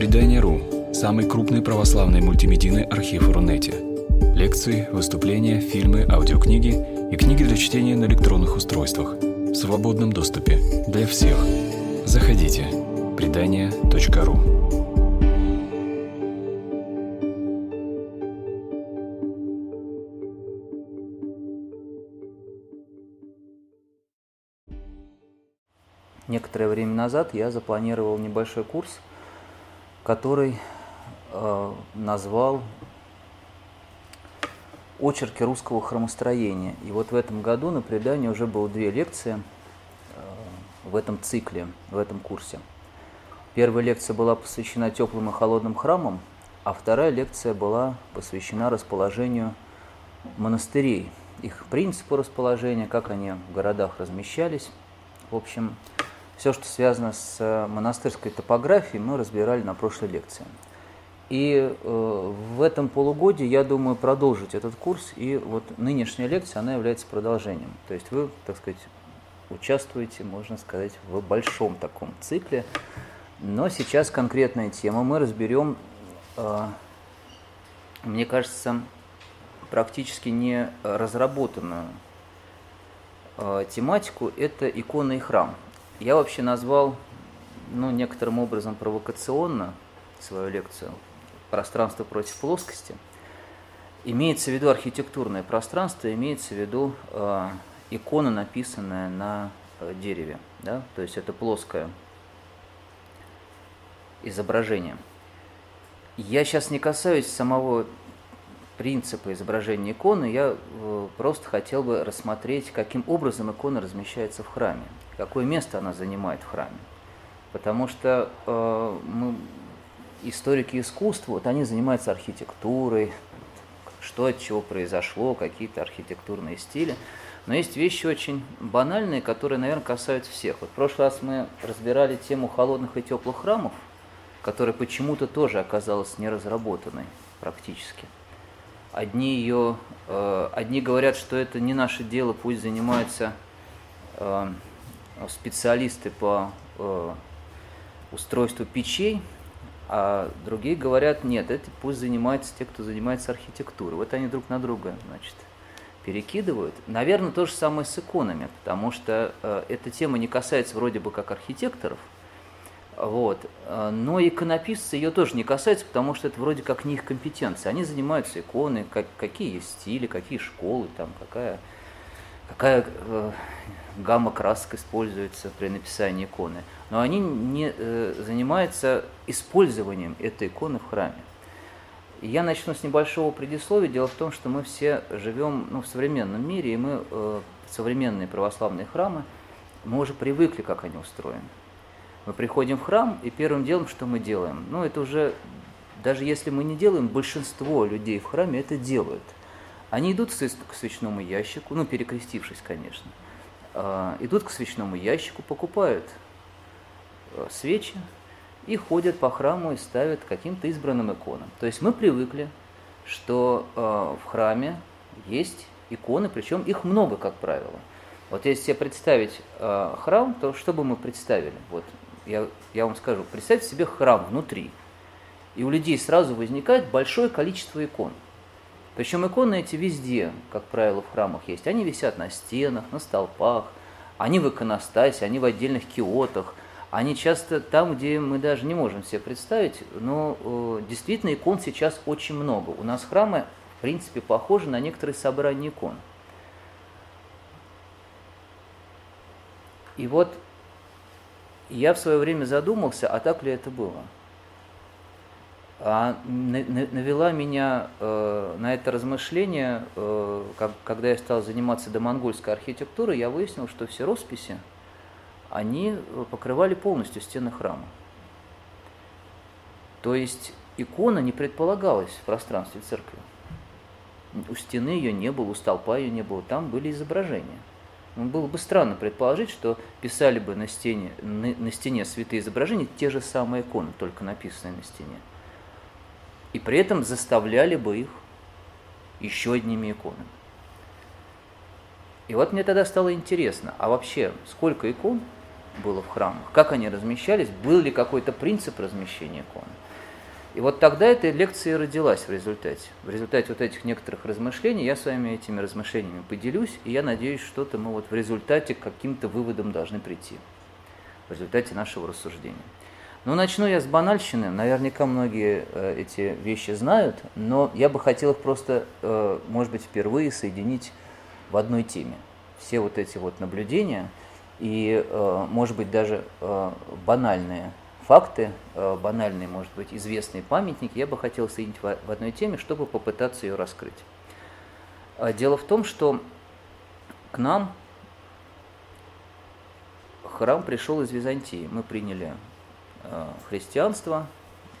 Предание.ру – самый крупный православный мультимедийный архив Рунете. Лекции, выступления, фильмы, аудиокниги и книги для чтения на электронных устройствах в свободном доступе для всех. Заходите. Предание.ру Некоторое время назад я запланировал небольшой курс – который э, назвал очерки русского хромостроения. И вот в этом году на предании уже было две лекции э, в этом цикле, в этом курсе. Первая лекция была посвящена теплым и холодным храмам, а вторая лекция была посвящена расположению монастырей, их принципу расположения, как они в городах размещались. В общем, все, что связано с э, монастырской топографией, мы разбирали на прошлой лекции. И э, в этом полугодии я думаю продолжить этот курс, и вот нынешняя лекция, она является продолжением. То есть вы, так сказать, участвуете, можно сказать, в большом таком цикле. Но сейчас конкретная тема. Мы разберем, э, мне кажется, практически не разработанную э, тематику. Это икона и храм. Я вообще назвал, ну, некоторым образом провокационно свою лекцию «Пространство против плоскости». Имеется в виду архитектурное пространство, имеется в виду э, икона, написанная на э, дереве. Да? То есть это плоское изображение. Я сейчас не касаюсь самого принципа изображения иконы, я э, просто хотел бы рассмотреть, каким образом икона размещается в храме какое место она занимает в храме. Потому что э, мы, историки искусства, вот они занимаются архитектурой, что от чего произошло, какие-то архитектурные стили. Но есть вещи очень банальные, которые, наверное, касаются всех. Вот в прошлый раз мы разбирали тему холодных и теплых храмов, которая почему-то тоже оказалась неразработанной практически. Одни ее, э, одни говорят, что это не наше дело, пусть занимаются э, специалисты по э, устройству печей, а другие говорят, нет, это пусть занимаются те, кто занимается архитектурой. Вот они друг на друга, значит, перекидывают. Наверное, то же самое с иконами, потому что э, эта тема не касается вроде бы как архитекторов, вот. Э, но иконописцы ее тоже не касается, потому что это вроде как не их компетенция. Они занимаются иконой, как, какие есть стили, какие школы, там, какая, какая э, гамма красок используется при написании иконы, но они не э, занимаются использованием этой иконы в храме. я начну с небольшого предисловия. Дело в том, что мы все живем ну, в современном мире, и мы, э, современные православные храмы, мы уже привыкли, как они устроены. Мы приходим в храм, и первым делом, что мы делаем? Ну, это уже, даже если мы не делаем, большинство людей в храме это делают. Они идут к свечному ящику, ну, перекрестившись, конечно – идут к свечному ящику, покупают э, свечи и ходят по храму и ставят каким-то избранным иконам. То есть мы привыкли, что э, в храме есть иконы, причем их много, как правило. Вот если себе представить э, храм, то что бы мы представили? Вот я, я вам скажу, представьте себе храм внутри. И у людей сразу возникает большое количество икон – причем иконы эти везде, как правило, в храмах есть. Они висят на стенах, на столпах, они в иконостасе, они в отдельных киотах. Они часто там, где мы даже не можем себе представить, но э, действительно икон сейчас очень много. У нас храмы, в принципе, похожи на некоторые собрания икон. И вот я в свое время задумался, а так ли это было? А навела меня э, на это размышление, э, когда я стал заниматься домонгольской архитектурой, я выяснил, что все росписи, они покрывали полностью стены храма. То есть икона не предполагалась в пространстве церкви. У стены ее не было, у столпа ее не было, там были изображения. Ну, было бы странно предположить, что писали бы на стене, на, на стене святые изображения те же самые иконы, только написанные на стене и при этом заставляли бы их еще одними иконами. И вот мне тогда стало интересно, а вообще сколько икон было в храмах, как они размещались, был ли какой-то принцип размещения икон. И вот тогда эта лекция родилась в результате. В результате вот этих некоторых размышлений я с вами этими размышлениями поделюсь, и я надеюсь, что-то мы вот в результате к каким-то выводам должны прийти. В результате нашего рассуждения. Ну, начну я с банальщины. Наверняка многие э, эти вещи знают, но я бы хотел их просто, э, может быть, впервые соединить в одной теме. Все вот эти вот наблюдения и, э, может быть, даже банальные факты, банальные, может быть, известные памятники, я бы хотел соединить в одной теме, чтобы попытаться ее раскрыть. А дело в том, что к нам храм пришел из Византии. Мы приняли христианство,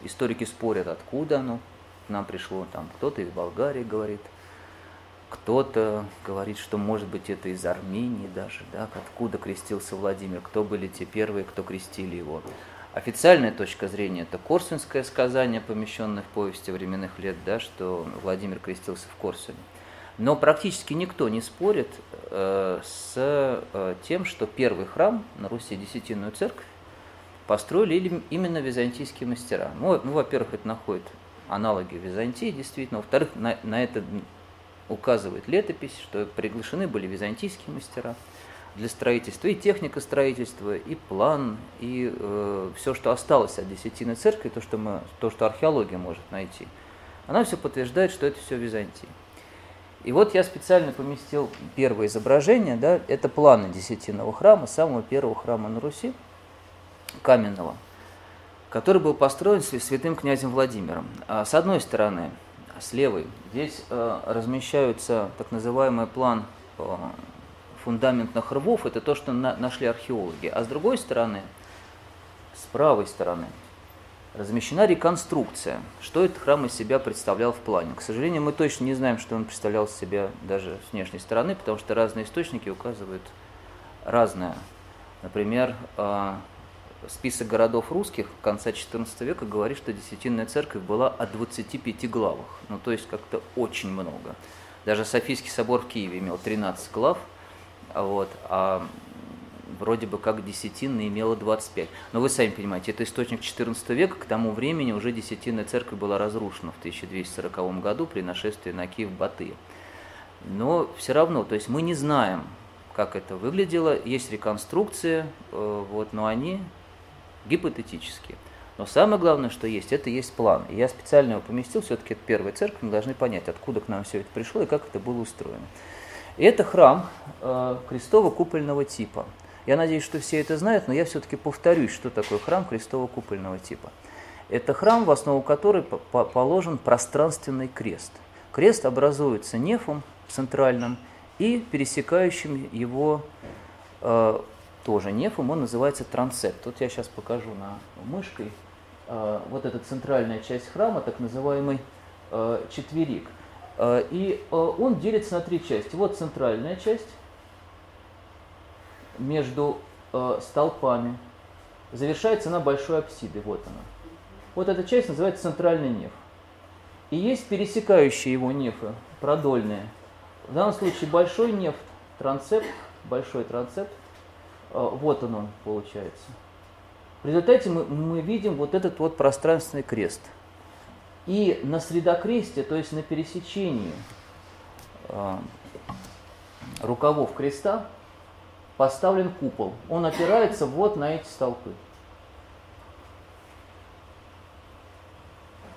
историки спорят, откуда оно к нам пришло, там кто-то из Болгарии говорит, кто-то говорит, что может быть это из Армении даже, да, откуда крестился Владимир, кто были те первые, кто крестили его. Официальная точка зрения – это корсунское сказание, помещенное в повести временных лет, да, что Владимир крестился в Корсуне. Но практически никто не спорит э, с э, тем, что первый храм на Руси, Десятинную церковь, построили именно византийские мастера. Ну, ну во-первых, это находит аналоги Византии, действительно. Во-вторых, на, на это указывает летопись, что приглашены были византийские мастера – для строительства, и техника строительства, и план, и э, все, что осталось от десятины церкви, то что, мы, то, что археология может найти, она все подтверждает, что это все Византия. И вот я специально поместил первое изображение, да, это планы десятинного храма, самого первого храма на Руси, каменного, который был построен святым князем Владимиром. А с одной стороны, с левой, здесь э, размещаются так называемый план э, фундаментных рвов, это то, что на, нашли археологи. А с другой стороны, с правой стороны, размещена реконструкция, что этот храм из себя представлял в плане. К сожалению, мы точно не знаем, что он представлял из себя даже с внешней стороны, потому что разные источники указывают разное. Например, а, список городов русских конца XIV века говорит, что Десятинная церковь была о 25 главах, ну то есть как-то очень много. Даже Софийский собор в Киеве имел 13 глав – вот, а вроде бы как десятинная имела 25. Но вы сами понимаете, это источник XIV века, к тому времени уже десятинная церковь была разрушена в 1240 году при нашествии на Киев Баты. Но все равно, то есть мы не знаем, как это выглядело, есть реконструкция, э, вот, но они гипотетические. Но самое главное, что есть, это есть план. И я специально его поместил, все-таки это первая церковь, мы должны понять, откуда к нам все это пришло и как это было устроено. И это храм э, крестово-купольного типа. Я надеюсь, что все это знают, но я все-таки повторюсь, что такое храм крестово-купольного типа. Это храм, в основу которой положен пространственный крест. Крест образуется нефом центральным и пересекающим его э, тоже нефом, он называется трансепт. Тут я сейчас покажу на мышкой. Э, вот эта центральная часть храма, так называемый э, четверик – Э, и он делится на три части. Вот центральная часть между столпами. Завершается она большой апсидой. Вот она. Вот эта часть называется центральный неф. И есть пересекающие его нефы, продольные. В данном случае большой неф, трансепт, большой трансепт. Вот он он получается. В результате мы, мы видим вот этот вот пространственный крест – и на средокресте, то есть на пересечении э, рукавов креста, поставлен купол. Он опирается вот на эти столпы.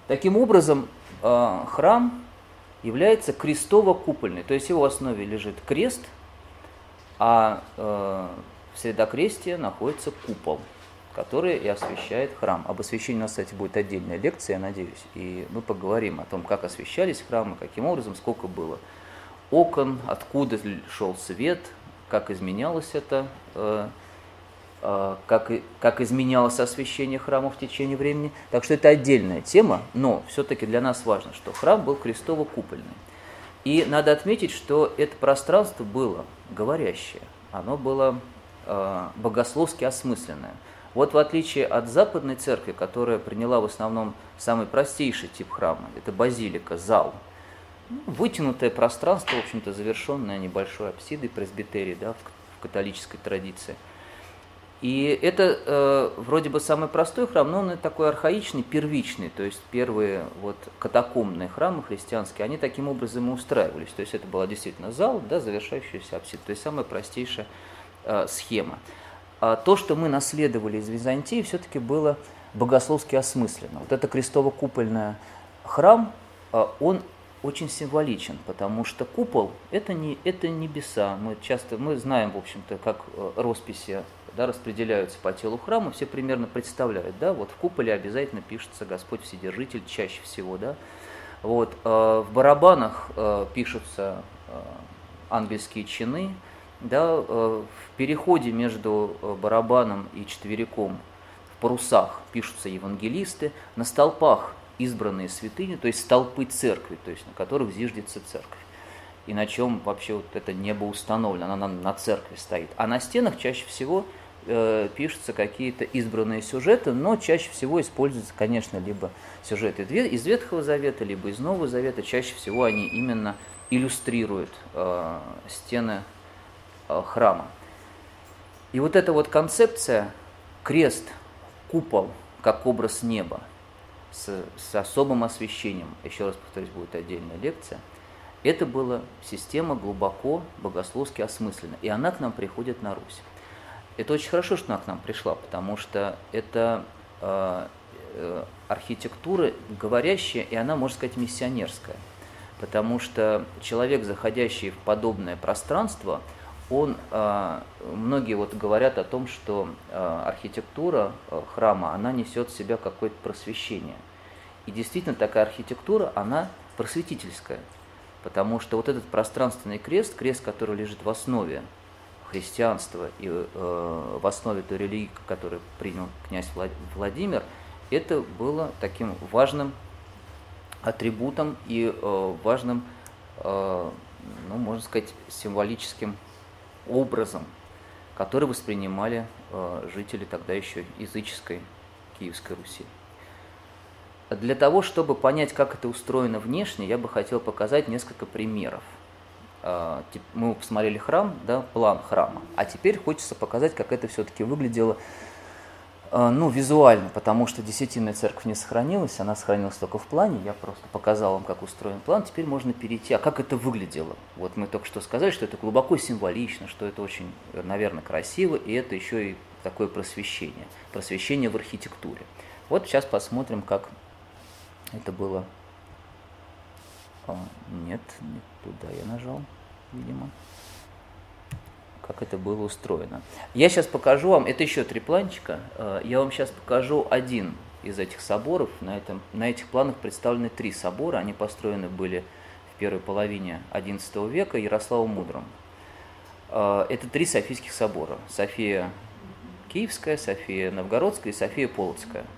Таким образом, э, храм является крестово-купольный, то есть в его основе лежит крест, а э, в средокрестии находится купол который и освещает храм. Об освещении у нас, кстати, будет отдельная лекция, я надеюсь, и мы поговорим о том, как освещались храмы, каким образом, сколько было окон, откуда шел свет, как изменялось это, э, э, как, как изменялось освещение храма в течение времени. Так что это отдельная тема, но все-таки для нас важно, что храм был крестово-купольный. И надо отметить, что это пространство было говорящее, оно было богословски осмысленное. Вот в отличие от западной церкви, которая приняла в основном самый простейший тип храма, это базилика, зал, ну, вытянутое пространство, в общем-то, завершенное небольшой апсидой, пресбитерией, да, в, католической традиции. И это э, вроде бы самый простой храм, но он такой архаичный, первичный, то есть первые вот катакомбные храмы христианские, они таким образом и устраивались. То есть это была действительно зал, да, завершающийся апсид, то есть самая простейшая э, схема. А то, что мы наследовали из Византии, все-таки было богословски осмысленно. Вот это крестово-купольный храм, э, он очень символичен, потому что купол это не это небеса. Мы часто мы знаем, в общем-то, как э, росписи да, распределяются по телу храма, все примерно представляют, да, вот в куполе обязательно пишется Господь Вседержитель чаще всего, да, вот, э, в барабанах э, пишутся э, ангельские чины, да, э, в переходе между э, барабаном и четвериком в парусах пишутся евангелисты, на столпах избранные святыни, то есть столпы церкви, то есть на которых зиждется церковь и на чем вообще вот это небо установлено, она на, на церкви стоит. А на стенах чаще всего э, пишутся какие-то избранные сюжеты, но чаще всего используются, конечно, либо сюжеты из Ветхого Завета, либо из Нового Завета. Чаще всего они именно иллюстрируют э, стены храма. И вот эта вот концепция крест, купол, как образ неба, с, с особым освещением, еще раз повторюсь, будет отдельная лекция, это была система глубоко богословски осмыслена, и она к нам приходит на Русь. Это очень хорошо, что она к нам пришла, потому что это э, э, архитектура говорящая, и она, можно сказать, миссионерская. Потому что человек, заходящий в подобное пространство, он, э, многие вот говорят о том, что э, архитектура э, храма, она несет в себя какое-то просвещение. И действительно такая архитектура, она просветительская. Потому что вот этот пространственный крест, крест, который лежит в основе христианства и в основе той религии, которую принял князь Владимир, это было таким важным атрибутом и важным, ну, можно сказать, символическим образом, который воспринимали э, жители тогда еще языческой Киевской Руси. Для того, чтобы понять, как это устроено внешне, я бы хотел показать несколько примеров – а, мы посмотрели храм, да, план храма, а теперь хочется показать, как это все-таки выглядело ну, визуально, потому что десятинная церковь не сохранилась, она сохранилась только в плане, я просто показал вам, как устроен план, теперь можно перейти, а как это выглядело? Вот мы только что сказали, что это глубоко символично, что это очень, наверное, красиво, и это еще и такое просвещение, просвещение в архитектуре. Вот сейчас посмотрим, как это было а, нет, не туда я нажал, видимо. Как это было устроено. Я сейчас покажу вам, это еще три планчика, а, я вам сейчас покажу один из этих соборов. На, этом, на этих планах представлены три собора, они построены были в первой половине XI века Ярославом Мудрым. А, это три Софийских собора. София Киевская, София Новгородская и София Полоцкая –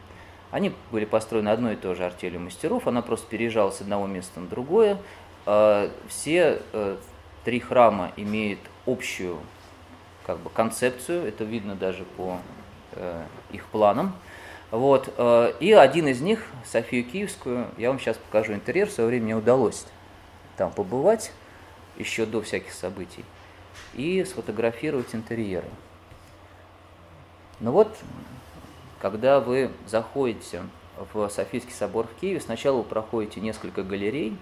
они были построены одной и той же артелью мастеров, она просто переезжала с одного места на другое. А, все э, три храма имеют общую как бы, концепцию, это видно даже по э, их планам. Вот. Э, и один из них, Софию Киевскую, я вам сейчас покажу интерьер, в свое время мне удалось там побывать, еще до всяких событий, и сфотографировать интерьеры. Ну вот, когда вы заходите в Софийский собор в Киеве, сначала вы проходите несколько галерей,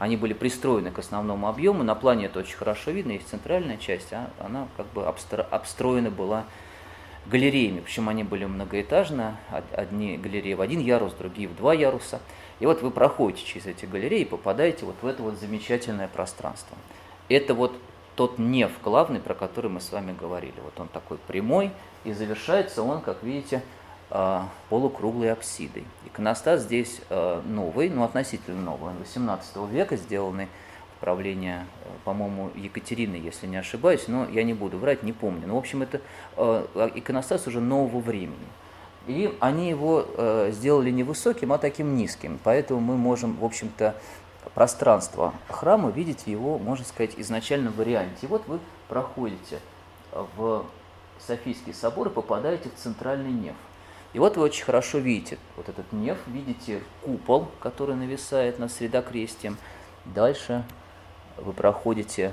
они были пристроены к основному объему, на плане это очень хорошо видно, есть центральная часть, а она как бы обстроена была галереями, причем они были многоэтажные, одни галереи в один ярус, другие в два яруса. И вот вы проходите через эти галереи и попадаете вот в это вот замечательное пространство. Это вот тот неф главный, про который мы с вами говорили. Вот он такой прямой, и завершается он, как видите, полукруглой апсидой. Иконостас здесь э, новый, ну относительно новый, он 18 века, сделанный в правление, э, по-моему, Екатерины, если не ошибаюсь, но я не буду врать, не помню. Но, ну, в общем, это иконостас уже нового времени. И они его сделали не высоким, а таким низким. Поэтому мы можем, в общем-то, пространство храма видеть в его, можно сказать, изначальном варианте. И вот вы проходите в Софийский собор и попадаете в центральный неф. И вот вы очень хорошо видите вот этот неф, видите купол, который нависает над средокрестием. Дальше вы проходите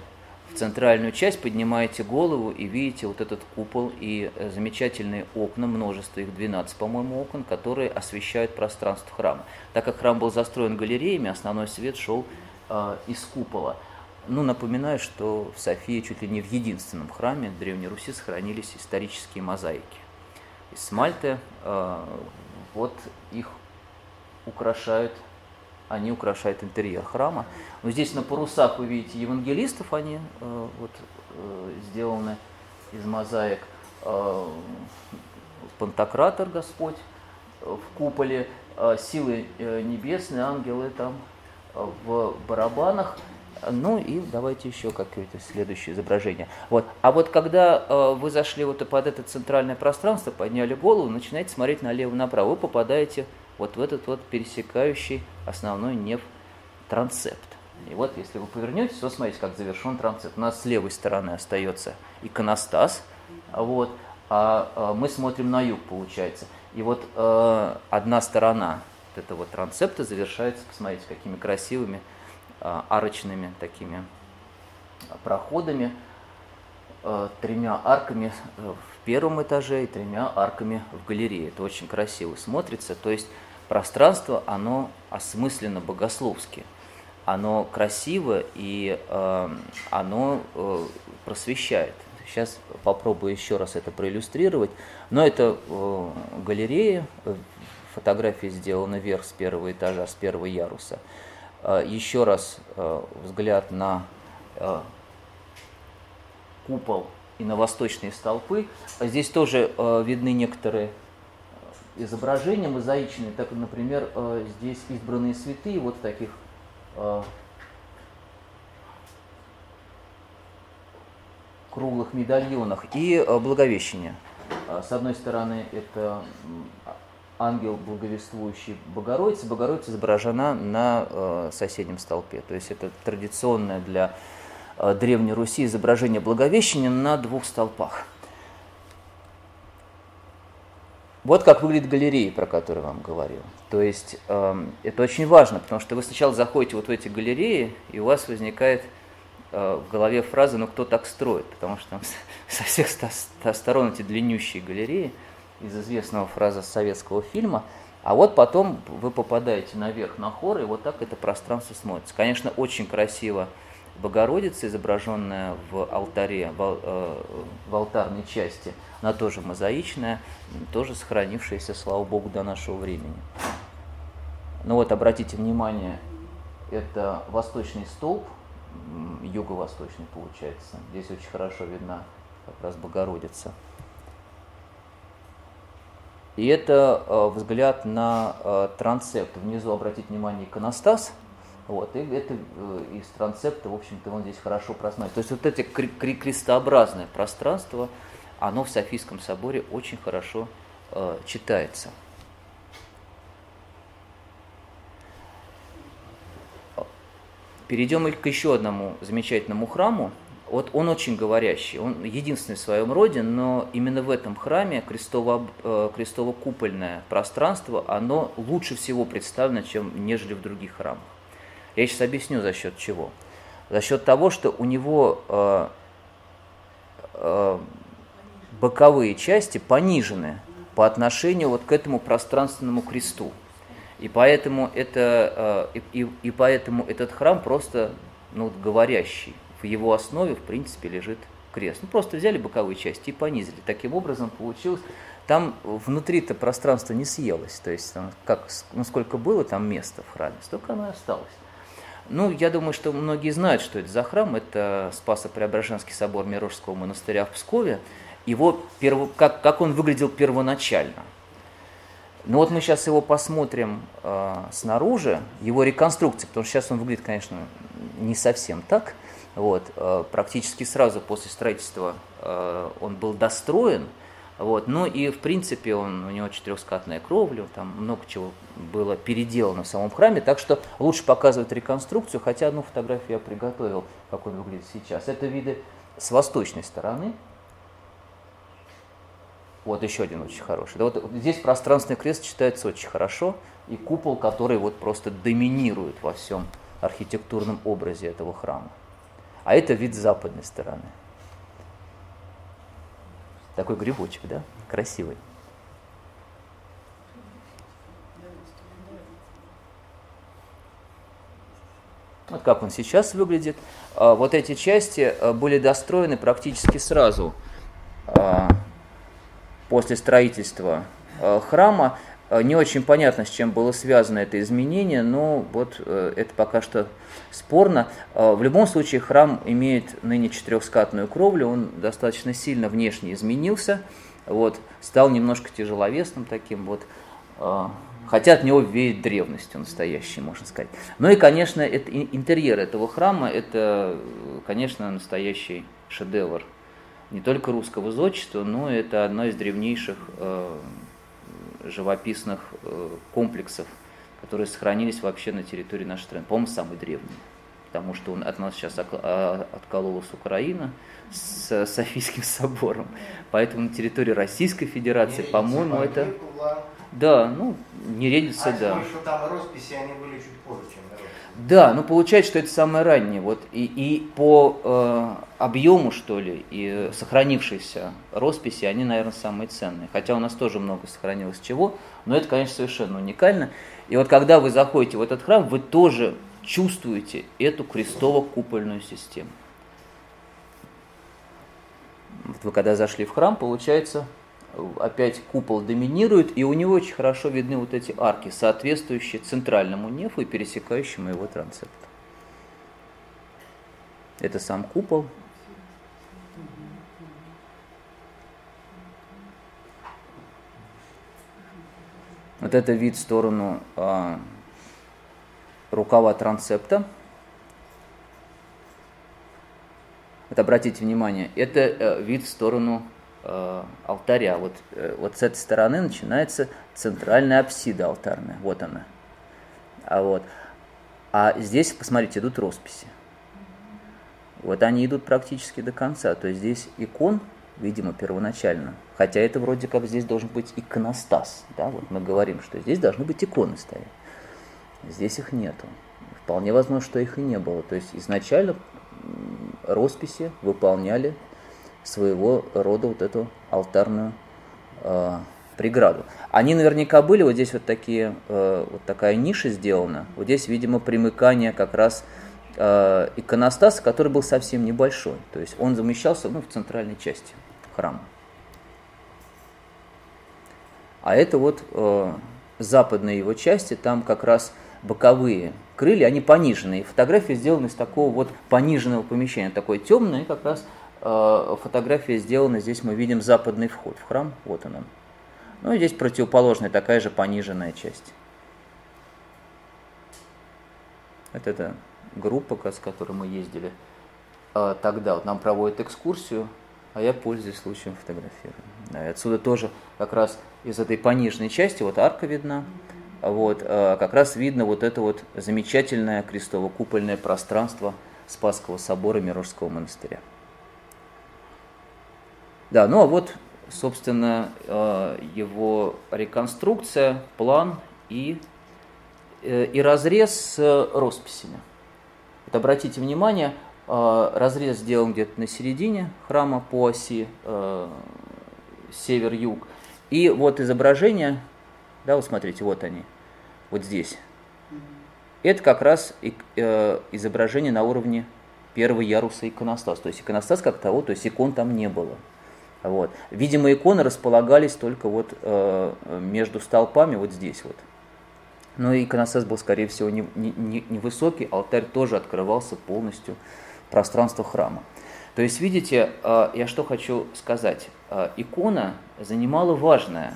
в центральную часть, поднимаете голову и видите вот этот купол и э, замечательные окна, множество их, 12, по-моему, окон, которые освещают пространство храма. Так как храм был застроен галереями, основной свет шел э, из купола. Ну, напоминаю, что в Софии чуть ли не в единственном храме Древней Руси сохранились исторические мозаики. Из смальты э, вот их украшают они украшают интерьер храма. Но здесь на парусах вы видите евангелистов, они э, вот, э, сделаны из мозаик. Пантократор Господь в куполе, силы небесные, ангелы там в барабанах. Ну и давайте еще какое-то следующее изображение. Вот. А вот когда э, вы зашли вот под это центральное пространство, подняли голову, начинаете смотреть налево-направо, вы попадаете вот в этот вот пересекающий основной неф трансепт. И вот если вы повернетесь, то смотрите, как завершен трансепт. У нас с левой стороны остается иконостас, вот, а, а мы смотрим на юг, получается. И вот э, одна сторона вот этого трансепта завершается, посмотрите, какими красивыми э, арочными такими проходами, э, тремя арками в первом этаже и тремя арками в галерее. Это очень красиво смотрится. То есть пространство, оно осмысленно богословски. Оно красиво и э, оно э, просвещает. Сейчас попробую еще раз это проиллюстрировать. Но это э, галерея, э, фотография сделана вверх с первого этажа, с первого яруса. Э, еще раз э, взгляд на э, купол и на восточные столпы. Здесь тоже видны некоторые изображения мозаичные, так, например, здесь избранные святые вот в таких круглых медальонах и Благовещение. С одной стороны, это ангел, благовествующий Богородица. Богородица изображена на соседнем столпе. То есть это традиционное для Древней Руси изображение Благовещения на двух столпах. Вот как выглядит галерея, про которую я вам говорил. То есть э, это очень важно, потому что вы сначала заходите вот в эти галереи, и у вас возникает э, в голове фраза «ну кто так строит?», потому что там со всех сторон эти длиннющие галереи из известного фраза советского фильма, а вот потом вы попадаете наверх на хор, и вот так это пространство смотрится. Конечно, очень красиво Богородица, изображенная в алтаре, в, э, алтарной части, она тоже мозаичная, тоже сохранившаяся, слава Богу, до нашего времени. Ну вот, обратите внимание, это восточный столб, юго-восточный получается. Здесь очень хорошо видна как раз Богородица. И это э, взгляд на э, трансепт. Внизу, обратите внимание, иконостас – вот, и это э, из трансепта, в общем-то, он здесь хорошо просматривает. То есть вот это крестообразное пространство, оно в Софийском соборе очень хорошо э, читается. Перейдем к еще одному замечательному храму. Вот он очень говорящий, он единственный в своем роде, но именно в этом храме крестово, э, крестово-купольное пространство, оно лучше всего представлено, чем нежели в других храмах. Я сейчас объясню за счет чего. За счет того, что у него э, э, боковые части понижены по отношению вот к этому пространственному кресту. И поэтому, это, э, и, и поэтому этот храм просто ну, говорящий. В его основе, в принципе, лежит крест. Ну, просто взяли боковые части и понизили. Таким образом получилось, там внутри-то пространство не съелось. То есть, там, как, ну, сколько было там места в храме, столько оно и осталось. Ну, я думаю, что многие знают, что это за храм. Это Спасо-Преображенский собор Мирожского монастыря в Пскове. Его перво, как, как он выглядел первоначально. Ну вот мы сейчас его посмотрим э, снаружи, его реконструкция, потому что сейчас он выглядит, конечно, не совсем так. Вот, э, практически сразу после строительства э, он был достроен. Вот. Ну и в принципе он, у него четырехскатная кровля, там много чего было переделано в самом храме, так что лучше показывать реконструкцию, хотя одну фотографию я приготовил, как он выглядит сейчас. Это виды с восточной стороны. Вот еще один очень хороший. Да вот здесь пространственный крест читается очень хорошо, и купол, который вот просто доминирует во всем архитектурном образе этого храма. А это вид с западной стороны. Такой грибочек, да? Красивый. Вот как он сейчас выглядит. А, вот эти части а, были достроены практически сразу а, после строительства храма. Не очень понятно, с чем было связано это изменение, но вот э, это пока что спорно. В любом случае храм имеет ныне четырехскатную кровлю, он достаточно сильно внешне изменился, вот, стал немножко тяжеловесным таким вот, Хотя от него веет древностью настоящей, можно сказать. Ну и, конечно, это, интерьер этого храма – это, конечно, настоящий шедевр. Не только русского зодчества, но это одно из древнейших э, живописных э, комплексов, которые сохранились вообще на территории нашей страны. По-моему, самый древний, потому что он от нас сейчас а, откололась Украина с Софийским собором. Поэтому на территории Российской Федерации, по-моему, это... Да, ну, не редится, а да. что там росписи, они были чуть позже, чем. Да, ну получается, что это самое раннее. Вот, и, и по э, объему, что ли, и сохранившейся росписи, они, наверное, самые ценные. Хотя у нас тоже много сохранилось чего, но это, конечно, совершенно уникально. И вот когда вы заходите в этот храм, вы тоже чувствуете эту крестово-купольную систему. Вот вы когда зашли в храм, получается, опять купол доминирует, и у него очень хорошо видны вот эти арки, соответствующие центральному нефу и пересекающему его трансепт. Это сам купол. Вот это вид в сторону а, рукава трансепта. Вот обратите внимание, это э, вид в сторону алтаря. Вот, э, вот с этой стороны начинается центральная апсида алтарная. Вот она. А, вот. а здесь, посмотрите, идут росписи. Вот они идут практически до конца. То есть здесь икон, видимо, первоначально. Хотя это вроде как здесь должен быть иконостас. Да? Вот мы говорим, что здесь должны быть иконы стоять. Здесь их нету. Вполне возможно, что их и не было. То есть изначально росписи выполняли своего рода вот эту алтарную э, преграду. Они наверняка были, вот здесь вот такие, э, вот такая ниша сделана, вот здесь, видимо, примыкание как раз э, иконостаса, который был совсем небольшой, то есть он замещался ну, в центральной части храма. А это вот э, западные его части, там как раз боковые крылья, они пониженные. Фотография сделана из такого вот пониженного помещения, такое темное, как раз фотография сделана, здесь мы видим западный вход в храм, вот он. Ну и здесь противоположная, такая же пониженная часть. Это эта группа, с которой мы ездили а, тогда. Вот нам проводят экскурсию, а я пользуюсь случаем фотографирую. Да, и отсюда тоже как раз из этой пониженной части, вот арка видна, вот, а, как раз видно вот это вот замечательное крестово-купольное пространство Спасского собора Мирожского монастыря. Да, ну а вот, собственно, э, его реконструкция, план и, э, и разрез с росписями. Вот обратите внимание, э, разрез сделан где-то на середине храма по оси север-юг. И вот изображение, да, вот смотрите, вот они, вот здесь. Это как раз изображение на уровне первого яруса иконостас. То есть иконостас как того, то есть икон там не было. Вот. Видимо, иконы располагались только вот э, между столпами, вот здесь вот. Но иконостас был, скорее всего, невысокий, не, не, алтарь тоже открывался полностью пространство храма. То есть, видите, э, я что хочу сказать. Э, икона занимала важное,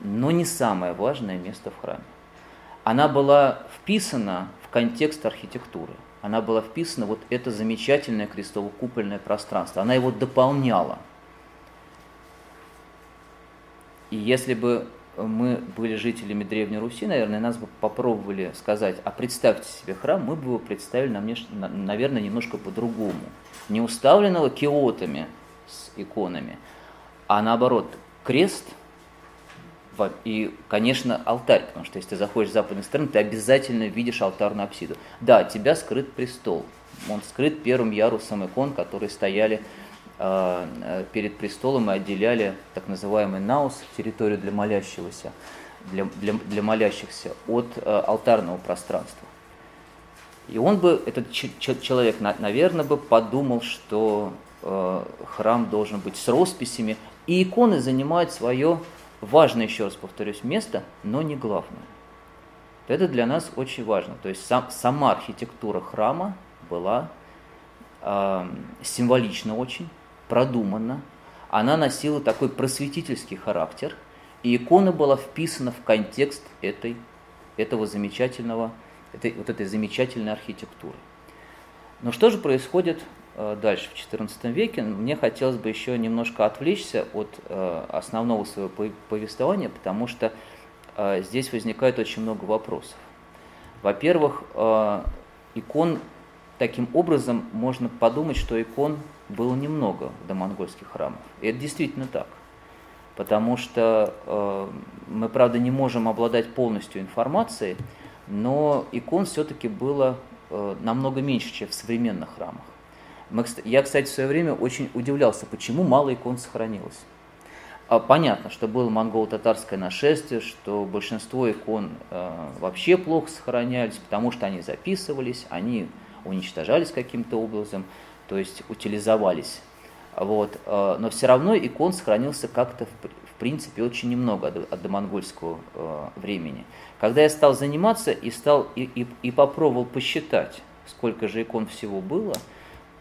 но не самое важное место в храме. Она была вписана в контекст архитектуры. Она была вписана вот это замечательное крестово-купольное пространство. Она его дополняла. И если бы мы были жителями Древней Руси, наверное, нас бы попробовали сказать, а представьте себе храм, мы бы его представили, наверное, немножко по-другому. Не уставленного киотами с иконами, а наоборот, крест и, конечно, алтарь, потому что если ты заходишь с западной стороны, ты обязательно видишь алтарную апсиду. Да, тебя скрыт престол, Он скрыт первым ярусом икон, которые стояли э, перед престолом и отделяли так называемый наус, территорию для молящегося, для, для, для молящихся, от э, алтарного пространства. И он бы, этот человек, наверное, бы подумал, что э, храм должен быть с росписями, и иконы занимают свое важное, еще раз повторюсь, место, но не главное. Это для нас очень важно. То есть сам, сама архитектура храма была э, символична очень, продумана. Она носила такой просветительский характер, и икона была вписана в контекст этой, этого замечательного, этой, вот этой замечательной архитектуры. Но что же происходит э, дальше, в XIV веке? Мне хотелось бы еще немножко отвлечься от э, основного своего повествования, потому что э, здесь возникает очень много вопросов. Во-первых, икон таким образом можно подумать, что икон было немного в домонгольских храмах. И это действительно так. Потому что э, мы, правда, не можем обладать полностью информацией, но икон все-таки было э, намного меньше, чем в современных храмах. Мы, я, кстати, в свое время очень удивлялся, почему мало икон сохранилось. А понятно, что было монголо-татарское нашествие, что большинство икон э, вообще плохо сохранялись, потому что они записывались, они уничтожались каким-то образом, то есть утилизовались. Вот. Э, но все равно икон сохранился как-то, в принципе, очень немного от домонгольского э, времени. Когда я стал заниматься и, стал, и, и, и попробовал посчитать, сколько же икон всего было,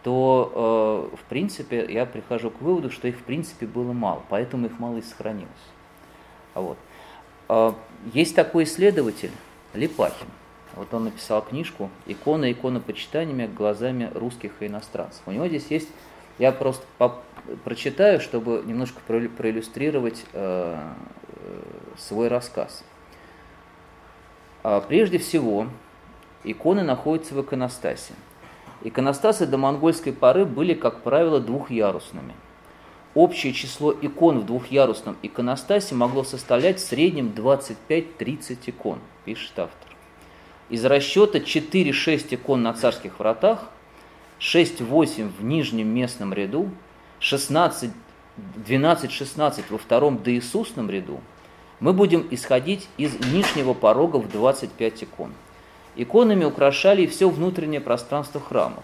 то, э, в принципе, я прихожу к выводу, что их, в принципе, было мало, поэтому их мало и сохранилось. Вот. Есть такой исследователь, Липахин. Вот он написал книжку «Икона иконопочитаниями глазами русских и иностранцев». У него здесь есть, я просто прочитаю, чтобы немножко про, проиллюстрировать э, э, свой рассказ. А, прежде всего, иконы находятся в иконостасе. Иконостасы до монгольской поры были, как правило, двухъярусными. Общее число икон в двухъярусном иконостасе могло составлять в среднем 25-30 икон, пишет автор из расчета 4-6 икон на царских вратах, 6-8 в нижнем местном ряду, 16, 12-16 во втором доисусном ряду, мы будем исходить из нижнего порога в 25 икон. Иконами украшали все внутреннее пространство храмов.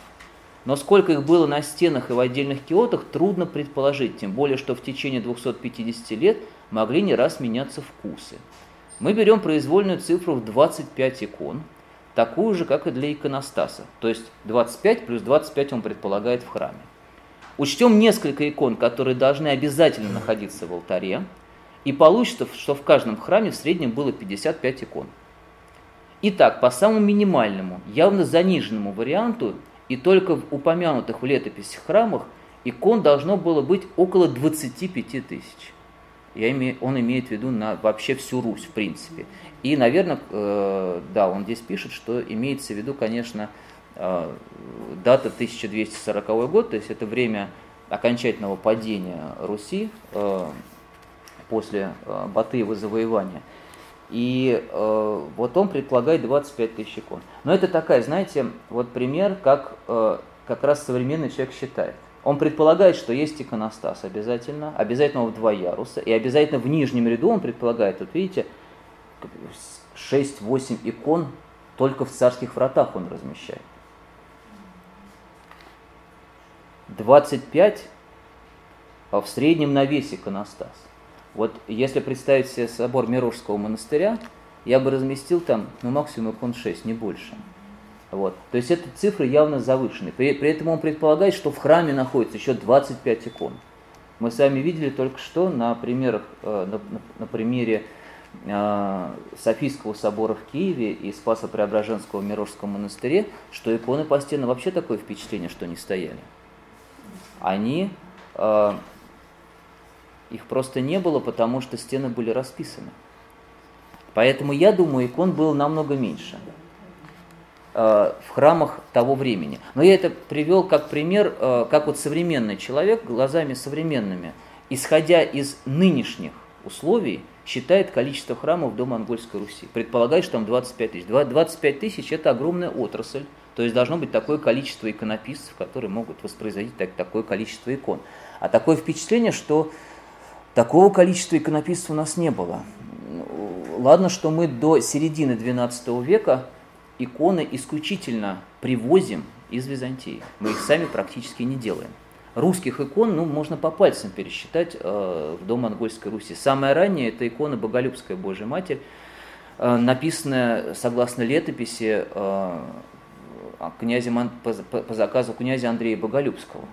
Но сколько их было на стенах и в отдельных киотах, трудно предположить, тем более, что в течение 250 лет могли не раз меняться вкусы мы берем произвольную цифру в 25 икон, такую же, как и для иконостаса. То есть 25 плюс 25 он предполагает в храме. Учтем несколько икон, которые должны обязательно находиться в алтаре, и получится, что в каждом храме в среднем было 55 икон. Итак, по самому минимальному, явно заниженному варианту, и только в упомянутых в летописях храмах, икон должно было быть около 25 тысяч. Я имею, он имеет в виду на вообще всю Русь, в принципе. И, наверное, э, да, он здесь пишет, что имеется в виду, конечно, э, дата 1240 год, то есть это время окончательного падения Руси э, после э, Батыева завоевания. И э, вот он предполагает 25 тысяч икон. Но это такая, знаете, вот пример, как э, как раз современный человек считает. Он предполагает, что есть иконостас обязательно, обязательно в два яруса, и обязательно в нижнем ряду он предполагает, вот видите, 6-8 икон только в царских вратах он размещает. 25 а в среднем на весь иконостас. Вот если представить себе собор Мирожского монастыря, я бы разместил там, ну, максимум икон 6, не больше. Вот. То есть эти цифры явно завышены. При, при этом он предполагает, что в храме находится еще 25 икон. Мы с вами видели только что на, примерах, э, на, на примере э, Софийского собора в Киеве и Спасо-Преображенского Мирожского монастыре, что иконы по стенам вообще такое впечатление, что не стояли. Они, э, их просто не было, потому что стены были расписаны. Поэтому я думаю, икон было намного меньше. Э, в храмах того времени. Но я это привел как пример, э, как вот современный человек глазами современными, исходя из нынешних условий, считает количество храмов до Монгольской Руси. Предполагает, что там 25 тысяч. 25 тысяч – это огромная отрасль. То есть должно быть такое количество иконописцев, которые могут воспроизводить так, такое количество икон. А такое впечатление, что такого количества иконописцев у нас не было. Ладно, что мы до середины XII века иконы исключительно привозим из Византии. Мы их сами практически не делаем. Русских икон, ну, можно по пальцам пересчитать э, в Монгольской Руси. Самая ранняя – это икона Боголюбская Божья Матерь, э, написанная, согласно летописи, э, князем, по, по, по заказу князя Андрея Боголюбского.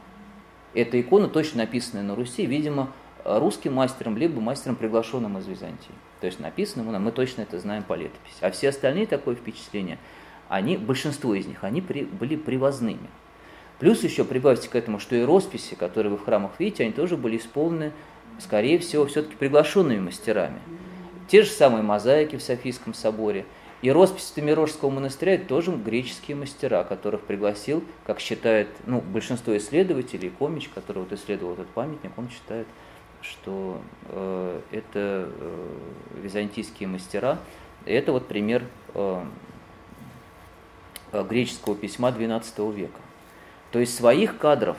Эта икона точно написанная на Руси, видимо, русским мастером, либо мастером, приглашенным из Византии. То есть написано, мы точно это знаем по летописи. А все остальные такое впечатление, они, большинство из них, они при, были привозными. Плюс еще прибавьте к этому, что и росписи, которые вы в храмах видите, они тоже были исполнены, скорее всего, все-таки приглашенными мастерами. Те же самые мозаики в Софийском соборе – и роспись Тамирожского монастыря – тоже греческие мастера, которых пригласил, как считает ну, большинство исследователей, Комич, который вот исследовал этот памятник, он считает, что э, это э, византийские мастера. Это вот пример э, греческого письма XII века. То есть своих кадров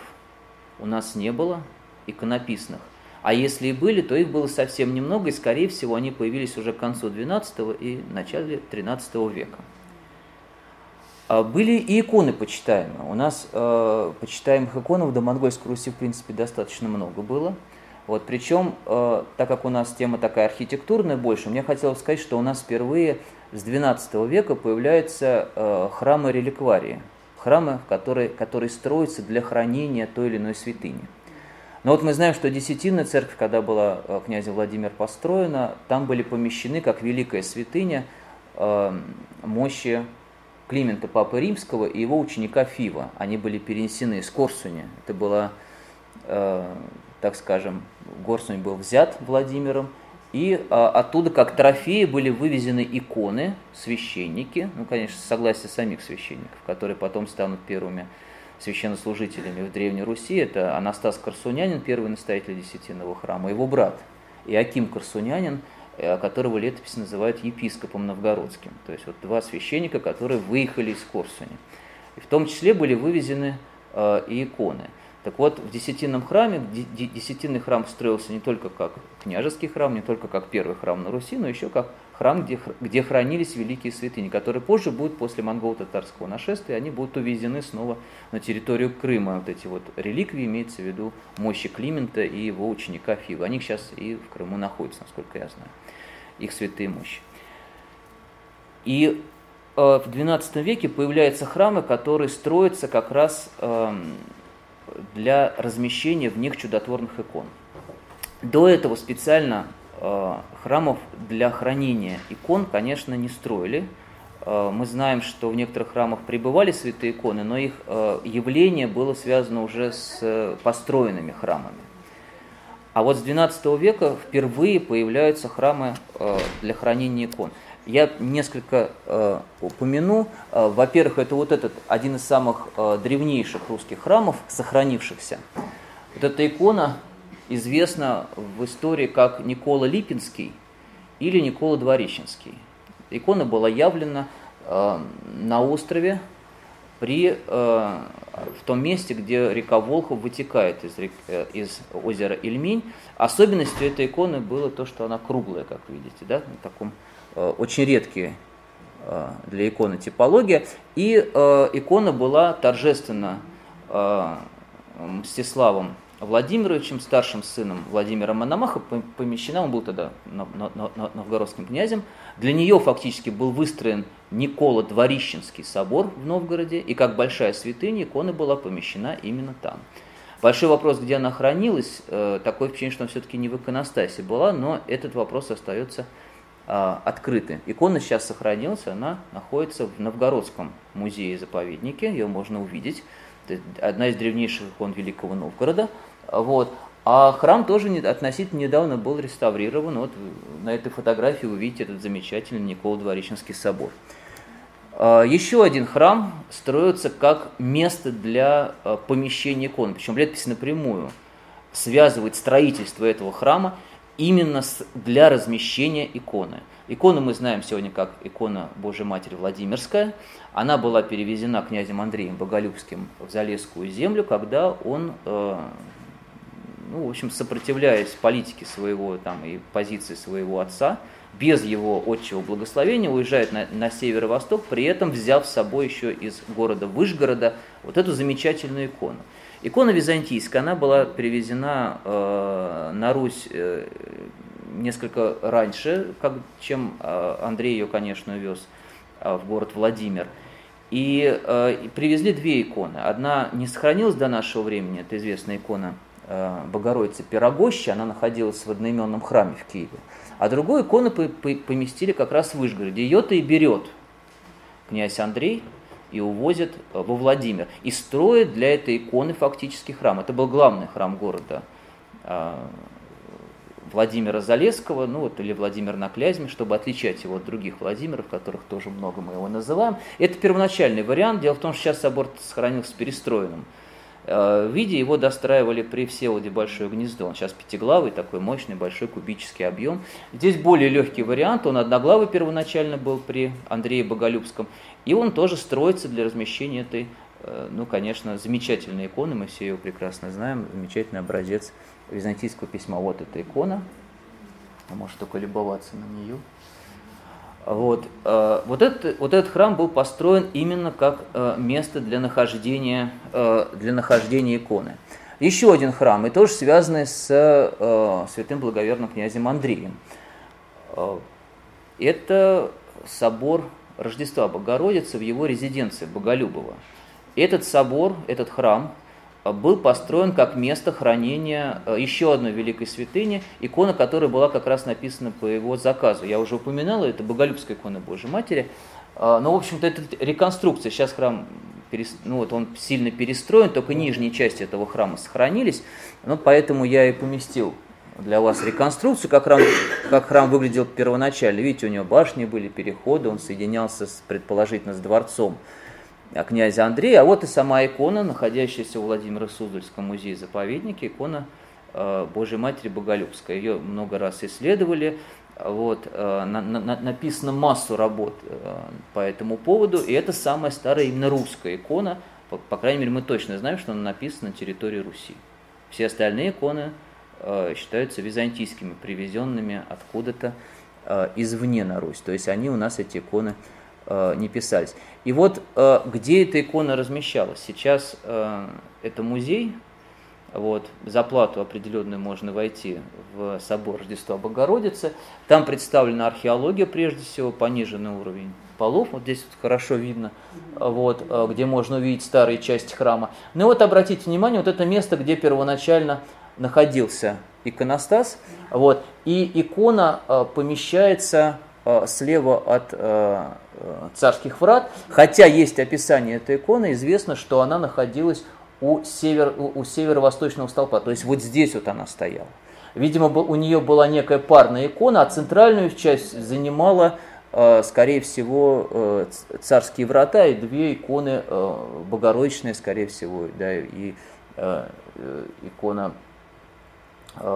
у нас не было, иконописных. А если и были, то их было совсем немного, и, скорее всего, они появились уже к концу XII и начале XIII века. А были и иконы почитаемые. У нас э, почитаемых иконов до Монгольской Руси, в принципе, достаточно много было. Вот, причем, э, так как у нас тема такая архитектурная больше, мне хотелось сказать, что у нас впервые с XII века появляются э, храмы-реликварии. Храмы, которые, которые строятся для хранения той или иной святыни. Но вот мы знаем, что Десятинная церковь, когда была э, князем Владимир построена, там были помещены, как великая святыня, э, мощи Климента Папы Римского и его ученика Фива. Они были перенесены из Корсуни. Это было, э, так скажем, Корсунь был взят Владимиром, и оттуда как трофеи были вывезены иконы, священники, ну, конечно, с согласия самих священников, которые потом станут первыми священнослужителями в Древней Руси. Это Анастас Корсунянин, первый настоятель Десятинного храма, его брат Иаким Корсунянин, э, которого летопись называют епископом новгородским. То есть вот два священника, которые выехали из Корсуни. И в том числе были вывезены э, и иконы. Так вот, в Десятинном храме, Десятинный храм строился не только как княжеский храм, не только как первый храм на Руси, но еще как храм, где, где хранились великие святыни, которые позже будут после монголо-татарского нашествия, они будут увезены снова на территорию Крыма. Вот эти вот реликвии, имеется в виду мощи Климента и его ученика Фива. Они сейчас и в Крыму находятся, насколько я знаю, их святые мощи. И э, в XII веке появляются храмы, которые строятся как раз э, для размещения в них чудотворных икон. До этого специально Э, храмов для хранения икон, конечно, не строили. Э, мы знаем, что в некоторых храмах пребывали святые иконы, но их э, явление было связано уже с построенными храмами. А вот с XII века впервые появляются храмы для хранения икон. Я несколько упомяну. Во-первых, это вот этот один из самых древнейших русских храмов, сохранившихся. Вот эта икона известна в истории как Никола Липинский или Никола Дворищенский. Икона была явлена э, на острове при, э, в том месте, где река Волхов вытекает из, рек, э, из озера Ильмень. Особенностью этой иконы было то, что она круглая, как видите, да, на таком э, очень редкие э, для иконы типология. И э, икона была торжественно э, Мстиславом Владимировичем, старшим сыном Владимира Мономаха, помещена, он был тогда новгородским князем. Для нее фактически был выстроен Никола Дворищенский собор в Новгороде, и как большая святыня икона была помещена именно там. Большой вопрос, где она хранилась, э, такое впечатление, что она все-таки не в иконостасе была, но этот вопрос остается а, открытым. Икона сейчас сохранилась, она находится в Новгородском музее-заповеднике, ее можно увидеть. Это одна из древнейших икон Великого Новгорода. Вот. А храм тоже относительно недавно был реставрирован. Вот на этой фотографии вы видите этот замечательный Николо-Двореченский собор. А, еще один храм строится как место для а, помещения икон. Причем летопись напрямую связывает строительство этого храма именно для размещения иконы. Икону мы знаем сегодня как икона Божьей Матери Владимирская. Она была перевезена князем Андреем Боголюбским в Залесскую землю, когда он, э, ну, в общем, сопротивляясь политике своего там, и позиции своего отца, без его отчего благословения уезжает на, на северо-восток, при этом взяв с собой еще из города Выжгорода вот эту замечательную икону. Икона византийская, она была привезена э, на Русь э, несколько раньше, как, чем э, Андрей ее, конечно, вез э, в город Владимир. И э, привезли две иконы. Одна не сохранилась до нашего времени, это известная икона Богородицы Пирогощи, она находилась в одноименном храме в Киеве. А другую икону поместили как раз в Вышгороде. Ее-то и берет князь Андрей и увозит э, во Владимир. И строит для этой иконы фактически храм. Это был главный храм города а, Владимира Залесского, ну вот, или Владимир на Клязьме, чтобы отличать его от других Владимиров, которых тоже много мы его называем. Это первоначальный вариант. Дело в том, что сейчас собор сохранился перестроенным Э, виде его достраивали при Всеволоде Большое Гнездо. Он сейчас пятиглавый, такой мощный, большой кубический объем. Здесь более легкий вариант, он одноглавый первоначально был при Андрее Боголюбском. И он тоже строится для размещения этой, э, ну, конечно, замечательной иконы, мы все ее прекрасно знаем, замечательный образец византийского письма. Вот эта икона, может только любоваться на нее. Вот, э, вот, этот, вот этот храм был построен именно как э, место для нахождения, э, для нахождения иконы. Еще один храм, и тоже связанный с святым благоверным князем Андреем. Это собор Рождества Богородицы в его резиденции Боголюбово. Этот собор, этот храм – был построен как место хранения э, еще одной великой святыни, икона которая была как раз написана по его заказу. Я уже упоминал, это Боголюбская икона Божьей Матери. А, но, в общем-то, это реконструкция. Сейчас храм ну, вот он сильно перестроен, только нижние части этого храма сохранились. Ну, поэтому я и поместил для вас реконструкцию, как храм, как храм выглядел первоначально. Видите, у него башни были, переходы, он соединялся с, предположительно с дворцом князя Андрея, а вот и сама икона, находящаяся в Владимиро-Суздальском музее-заповеднике, икона э, Божьей Матери Боголюбская. Ее много раз исследовали, вот, э, на, на, написано массу работ э, по этому поводу, и это самая старая именно русская икона, по, по крайней мере мы точно знаем, что она написана на территории Руси. Все остальные иконы считаются византийскими, привезенными откуда-то извне на Русь, то есть они у нас, эти иконы, Э, не писались. И вот э, где эта икона размещалась? Сейчас э, это музей, вот, за плату определенную можно войти в собор Рождества Богородицы. Там представлена археология, прежде всего, пониженный уровень полов. Вот здесь вот хорошо видно, вот, где можно увидеть старые части храма. Ну и вот обратите внимание, вот это место, где первоначально находился иконостас. Вот, и икона помещается слева от Э, царских врат, хотя есть описание этой иконы, известно, что она находилась у, север, у северо-восточного столпа, то есть вот здесь вот она стояла. Видимо, у нее была некая парная икона, а центральную часть занимала, э, скорее всего, э, царские врата и две иконы Богородичные, скорее всего, да, и икона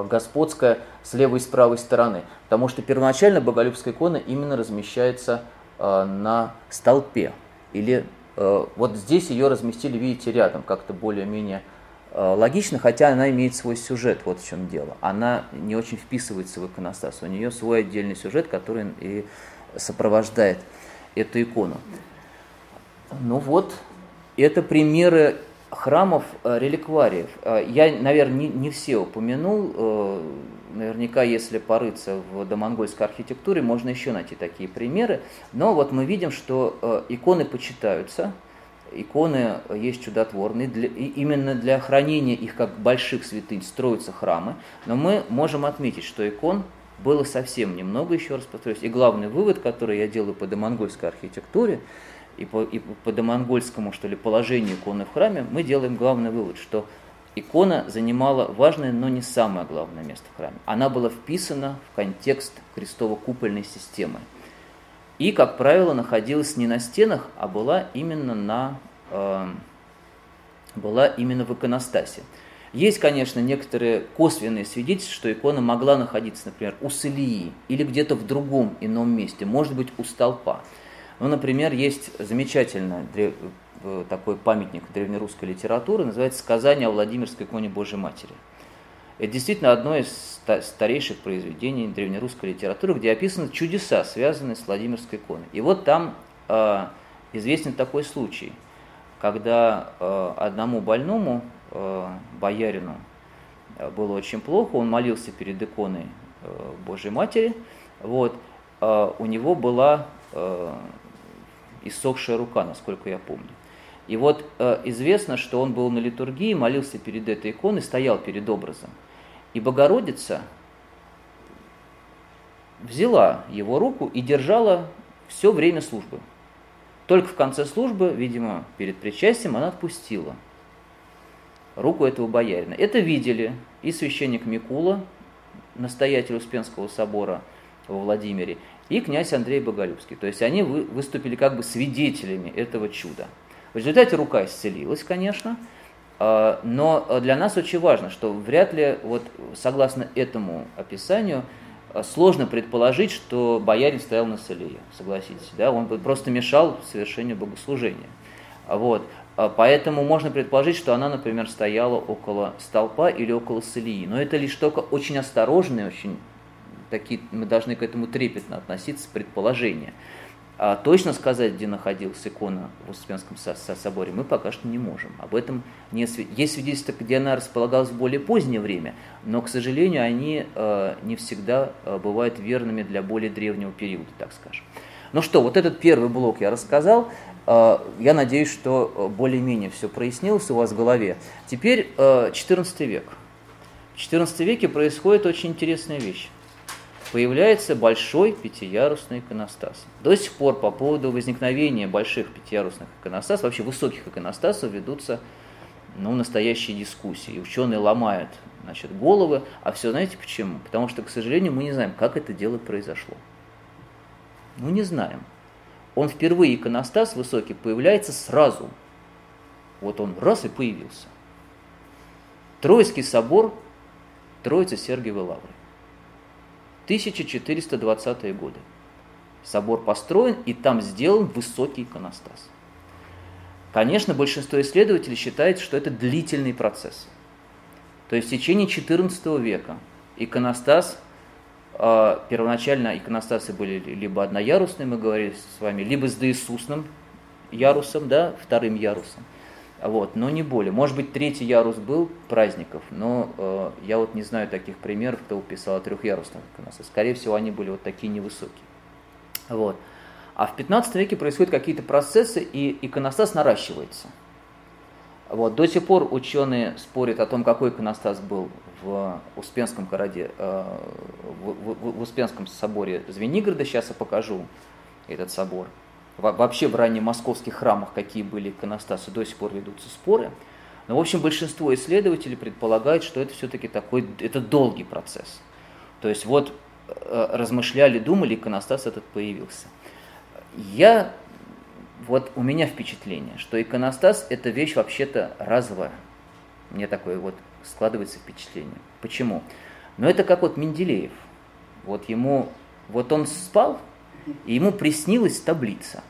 Господская с левой и с правой стороны. Потому что первоначально Боголюбская икона именно размещается Э, на столпе. Или э, вот здесь ее разместили, видите, рядом, как-то более-менее э, логично, хотя она имеет свой сюжет, вот в чем дело. Она не очень вписывается в иконостас, у нее свой отдельный сюжет, который и сопровождает эту икону. Ну вот, это примеры храмов, реликвариев. Я, наверное, не все упомянул, наверняка, если порыться в домонгольской архитектуре, можно еще найти такие примеры. Но вот мы видим, что э, иконы почитаются, иконы есть чудотворные, для, и именно для хранения их как больших святынь строятся храмы, но мы можем отметить, что икон было совсем немного, еще раз повторюсь. И главный вывод, который я делаю по домонгольской архитектуре, и по, и по домонгольскому, что ли, положению иконы в храме, мы делаем главный вывод, что икона занимала важное, но не самое главное место в храме. Она была вписана в контекст крестово-купольной системы. И, как правило, находилась не на стенах, а была именно, на, э, была именно в иконостасе. Есть, конечно, некоторые косвенные свидетельства, что икона могла находиться, например, у Сылии или где-то в другом ином месте, может быть, у столпа. Ну, например, есть. Э, такой памятник древнерусской литературы, называется «Сказание о Владимирской иконе Божьей Матери». Это действительно одно из старейших произведений древнерусской литературы, где описаны чудеса, связанные с Владимирской иконой. И вот там э, известен такой случай, когда э, одному больному э, боярину э, было очень плохо, он молился перед иконой э, Божьей Матери, вот, э, у него была э, иссохшая рука, насколько я помню. И вот э, известно, что он был на литургии, молился перед этой иконой, стоял перед образом. И Богородица взяла его руку и держала все время службы. Только в конце службы, видимо, перед причастием она отпустила руку этого боярина. Это видели и священник Микула, настоятель Успенского собора во Владимире, и князь Андрей Боголюбский. То есть они выступили как бы свидетелями этого чуда. В результате рука исцелилась, конечно, а, но для нас очень важно, что вряд ли, вот согласно этому описанию, а, сложно предположить, что боярин стоял на солее, согласитесь, да, он просто мешал совершению богослужения. Вот. А, поэтому можно предположить, что она, например, стояла около столпа или около солии. Но это лишь только очень осторожные, очень такие, мы должны к этому трепетно относиться, предположения. А точно сказать, где находилась икона в Успенском соборе, мы пока что не можем. Об этом не есть свидетельства, где она располагалась в более позднее время, но, к сожалению, они э, не всегда э, бывают верными для более древнего периода, так скажем. Ну что, вот этот первый блок я рассказал. Э, я надеюсь, что более-менее все прояснилось у вас в голове. Теперь э, 14 век. В 14 веке происходит очень интересная вещь появляется большой пятиярусный иконостас. До сих пор по поводу возникновения больших пятиярусных иконостасов, вообще высоких иконостасов, ведутся ну, настоящие дискуссии. Ученые ломают значит, головы, а все знаете почему? Потому что, к сожалению, мы не знаем, как это дело произошло. Ну, не знаем. Он впервые, иконостас высокий, появляется сразу. Вот он раз и появился. Троицкий собор Троицы Сергиевой Лавры. 1420-е годы. Собор построен, и там сделан высокий иконостас. Конечно, большинство исследователей считает, что это длительный процесс. То есть в течение XIV века иконостас, э, первоначально иконостасы были либо одноярусные, мы говорили с вами, либо с доисусным ярусом, да, вторым ярусом. Вот, но не более. Может быть, третий ярус был праздников, но э, я вот не знаю таких примеров, кто писал о трехярусных иконостасах. Скорее всего, они были вот такие невысокие. Вот. А в 15 веке происходят какие-то процессы, и иконостас наращивается. Вот. До сих пор ученые спорят о том, какой иконостас был в Успенском городе, э, в, в, в Успенском соборе Звенигорода. Сейчас я покажу этот собор вообще в ранних московских храмах какие были иконостасы, до сих пор ведутся споры. Но, в общем, большинство исследователей предполагает, что это все-таки такой, это долгий процесс. То есть вот э, размышляли, думали, иконостас этот появился. Я, вот у меня впечатление, что иконостас – это вещь вообще-то разовая. Мне такое вот складывается впечатление. Почему? Но это как вот Менделеев. Вот ему, вот он спал, и ему приснилась таблица.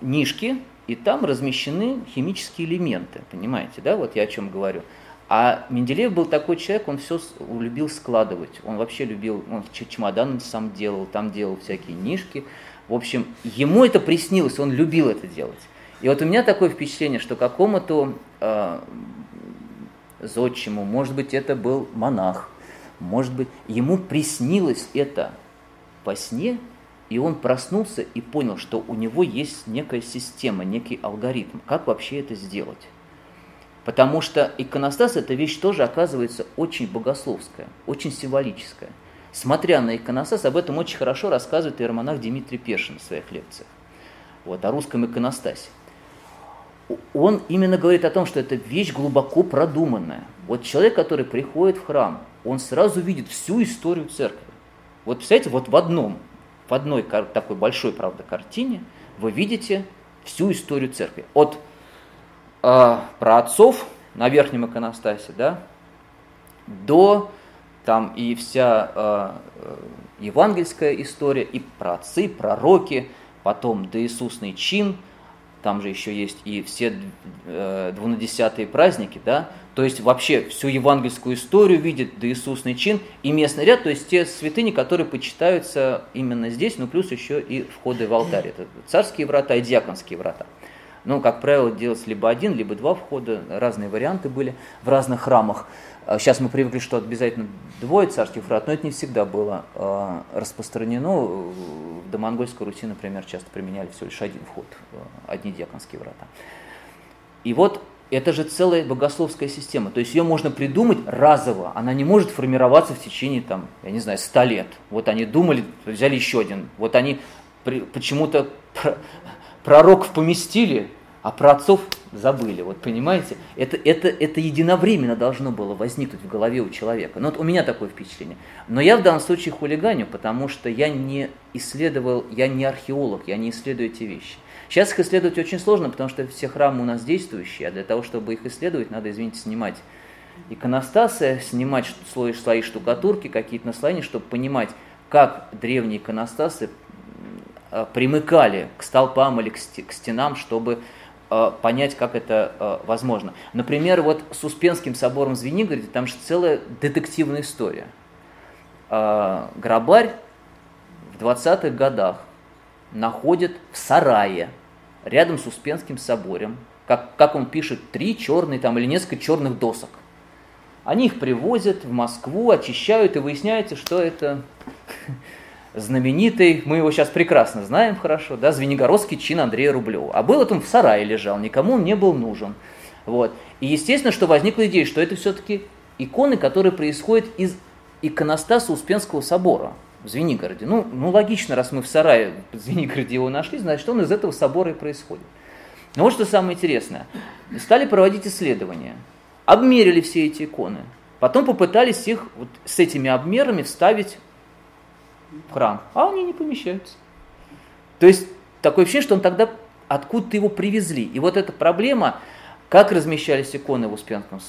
Нишки, и там размещены химические элементы, понимаете, да, вот я о чем говорю. А Менделеев был такой человек, он все любил складывать, он вообще любил, он чемодан сам делал, там делал всякие нишки. В общем, ему это приснилось, он любил это делать. И вот у меня такое впечатление, что какому-то э, зодчему, может быть, это был монах, может быть, ему приснилось это по сне, и он проснулся и понял, что у него есть некая система, некий алгоритм, как вообще это сделать. Потому что иконостас – это вещь тоже, оказывается, очень богословская, очень символическая. Смотря на иконостас, об этом очень хорошо рассказывает иеромонах Дмитрий Пешин в своих лекциях. Вот, о русском иконостасе. Он именно говорит о том, что это вещь глубоко продуманная. Вот человек, который приходит в храм, он сразу видит всю историю церкви. Вот представляете, вот в одном, в одной такой большой, правда, картине вы видите всю историю церкви. От э, праотцов на верхнем иконостасе, да, до там и вся э, э евангельская история, и про отцы, пророки, потом до Иисусный чин, там же еще есть и все э, двунадесятые праздники, да, то есть вообще всю евангельскую историю видит до Иисусный чин и местный ряд, то есть те святыни, которые почитаются именно здесь, ну плюс еще и входы в алтарь, это царские врата и диаконские врата. Ну, как правило, делалось либо один, либо два входа, разные варианты были в разных храмах. Сейчас мы привыкли, что обязательно двое царских врат, но это не всегда было э, распространено. В домонгольской Руси, например, часто применяли всего лишь один вход, э, одни диаконские врата. И вот это же целая богословская система. То есть ее можно придумать разово. Она не может формироваться в течение, там, я не знаю, ста лет. Вот они думали, взяли еще один. Вот они почему-то пророков поместили, а про отцов забыли, вот понимаете? Это, это, это единовременно должно было возникнуть в голове у человека. Ну, вот у меня такое впечатление. Но я в данном случае хулиганю, потому что я не исследовал, я не археолог, я не исследую эти вещи. Сейчас их исследовать очень сложно, потому что все храмы у нас действующие, а для того, чтобы их исследовать, надо, извините, снимать иконостасы, снимать слои, слои штукатурки, какие-то наслоения, чтобы понимать, как древние иконостасы э, примыкали к столпам или к стенам, чтобы Э, понять, как это э, возможно. Например, вот с Успенским собором в Звенигороде, там же целая детективная история. Грабарь в 20-х годах находит в сарае, рядом с Успенским собором, как, как он пишет, три черные там или несколько черных досок. Они их привозят в Москву, очищают, и выясняется, что это знаменитый, мы его сейчас прекрасно знаем хорошо, да, Звенигородский чин Андрея Рублева. А был он в сарае лежал, никому он не был нужен. Вот. И естественно, что возникла идея, что это все-таки иконы, которые происходят из иконостаса Успенского собора в Звенигороде. Ну, ну логично, раз мы в сарае в Звенигороде его нашли, значит, он из этого собора и происходит. Но вот что самое интересное. Стали проводить исследования, обмерили все эти иконы, потом попытались их вот с этими обмерами вставить в храм, а они не помещаются. То есть такое ощущение, что он тогда откуда-то его привезли. И вот эта проблема, как размещались иконы в Успенском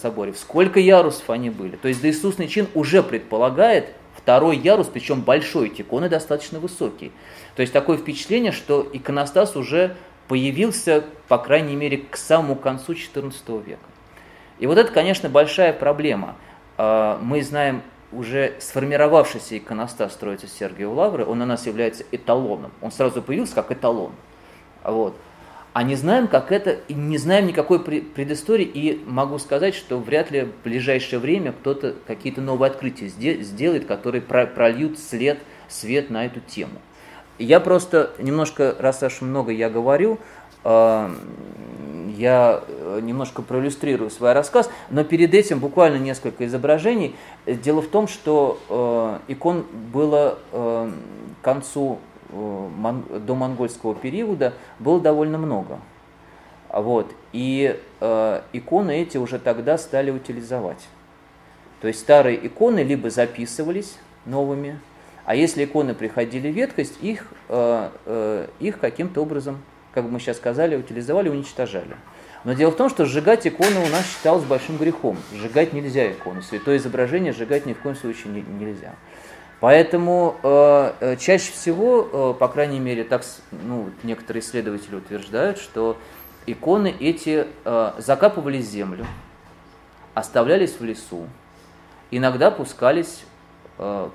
соборе, сколько ярусов они были. То есть доисусный чин уже предполагает второй ярус, причем большой, эти иконы достаточно высокие. То есть такое впечатление, что иконостас уже появился, по крайней мере, к самому концу XIV века. И вот это, конечно, большая проблема. А, мы знаем уже сформировавшийся иконостас строится Сергия Лавры, он у нас является эталоном. Он сразу появился как эталон. Вот. А не знаем, как это, не знаем никакой предыстории, и могу сказать, что вряд ли в ближайшее время кто-то какие-то новые открытия сделает, которые прольют след, свет на эту тему. Я просто немножко, раз аж много я говорю, а, я э, немножко проиллюстрирую свой рассказ, но перед этим буквально несколько изображений. Дело в том, что э, икон было э, к концу до монгольского периода было довольно много. Вот. И э, иконы эти уже тогда стали утилизовать. То есть старые иконы либо записывались новыми, а если иконы приходили в ветхость, их, э, э, их каким-то образом как мы сейчас сказали, утилизовали, уничтожали. Но дело в том, что сжигать иконы у нас считалось большим грехом. Сжигать нельзя икону. Святое изображение сжигать ни в коем случае не, нельзя. Поэтому э, э чаще всего, э, по крайней мере, так ну, некоторые исследователи утверждают, что иконы эти э, закапывались в землю, оставлялись в лесу, иногда пускались, э,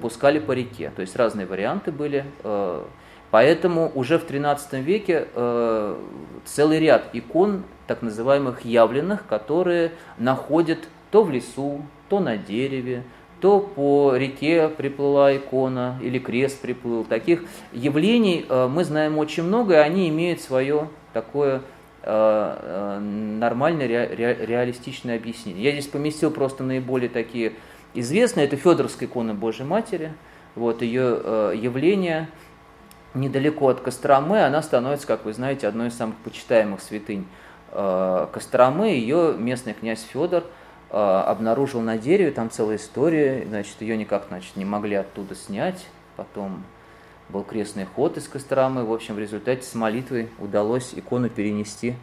пускали по реке. То есть разные варианты были. Э, Поэтому уже в XIII веке э, целый ряд икон, так называемых явленных, которые находят то в лесу, то на дереве, то по реке приплыла икона или крест приплыл. Таких явлений э, мы знаем очень много, и они имеют свое такое э, э нормальное ре, ре, реалистичное объяснение. Я здесь поместил просто наиболее такие известные. Это Федоровская икона Божьей Матери, вот ее явление – недалеко от Костромы, она становится, как вы знаете, одной из самых почитаемых святынь Костромы. Ее местный князь Федор обнаружил на дереве, там целая история, значит, ее никак значит, не могли оттуда снять. Потом был крестный ход из Костромы. В общем, в результате с молитвой удалось икону перенести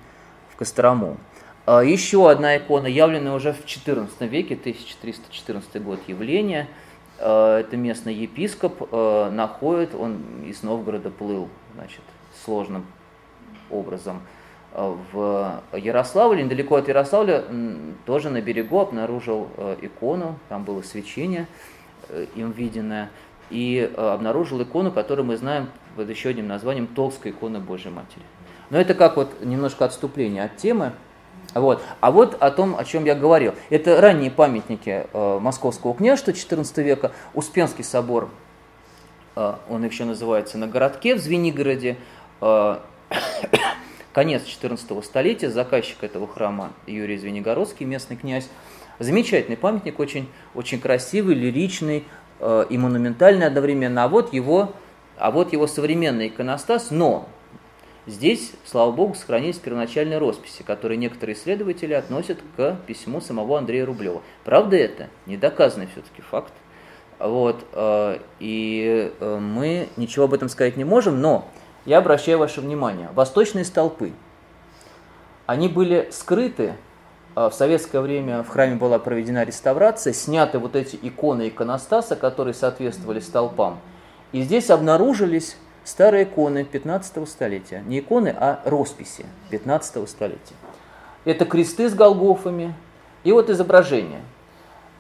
в Кострому. А, еще одна икона, явленная уже в XIV веке, 1314 год явления. А, это местный епископ а, находит, он из Новгорода плыл значит, сложным образом в Ярославле, недалеко от Ярославля, тоже на берегу обнаружил икону, там было свечение э, им виденное, и обнаружил икону, которую мы знаем под еще одним названием Толстая икона Божьей Матери. Но это как вот немножко отступление от темы. Вот. А вот о том, о чем я говорил. Это ранние памятники э, Московского княжества XIV века. Успенский собор, э, он еще называется на городке в Звенигороде. Э, конец XIV столетия, заказчик этого храма Юрий Звенигородский, местный князь. Замечательный памятник, очень, очень красивый, лиричный э, и монументальный одновременно. А вот его, а вот его современный иконостас, но Здесь, слава богу, сохранились первоначальные росписи, которые некоторые исследователи относят к письму самого Андрея Рублева. Правда это? Недоказанный все-таки факт. Вот, э, и э, мы ничего об этом сказать не можем, но я обращаю ваше внимание, восточные столпы, они были скрыты, э, в советское время в храме была проведена реставрация, сняты вот эти иконы иконостаса, которые соответствовали столпам, и здесь обнаружились старые иконы 15 столетия. Не иконы, а росписи 15 столетия. Это кресты с голгофами и вот изображения.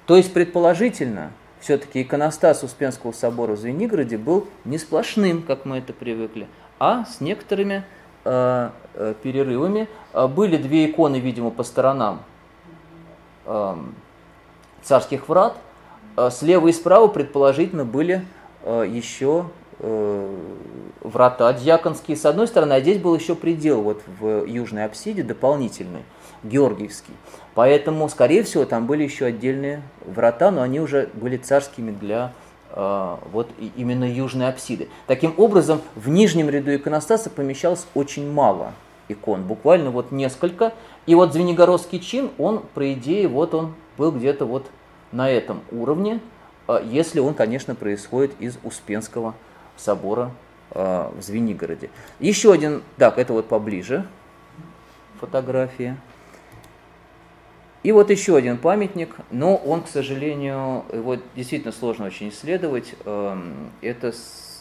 То есть, предположительно, все-таки иконостас Успенского собора в Звенигороде был не сплошным, как мы это привыкли, а с некоторыми э, э, перерывами. Э, были две иконы, видимо, по сторонам э, царских врат. Э, слева и справа, предположительно, были э, еще Э, врата дьяконские с одной стороны, а здесь был еще предел вот в южной апсиде дополнительный, Георгиевский. Поэтому, скорее всего, там были еще отдельные врата, но они уже были царскими для вот именно южной апсиды. Таким образом, в нижнем ряду иконостаса помещалось очень мало икон, буквально вот несколько. И вот Звенигородский чин, он, по идее, вот он был где-то вот на этом уровне, э, если он, конечно, происходит из Успенского собора э, в Звенигороде. Еще один, так, это вот поближе фотография. И вот еще один памятник, но он, к сожалению, его действительно сложно очень исследовать. Эм, это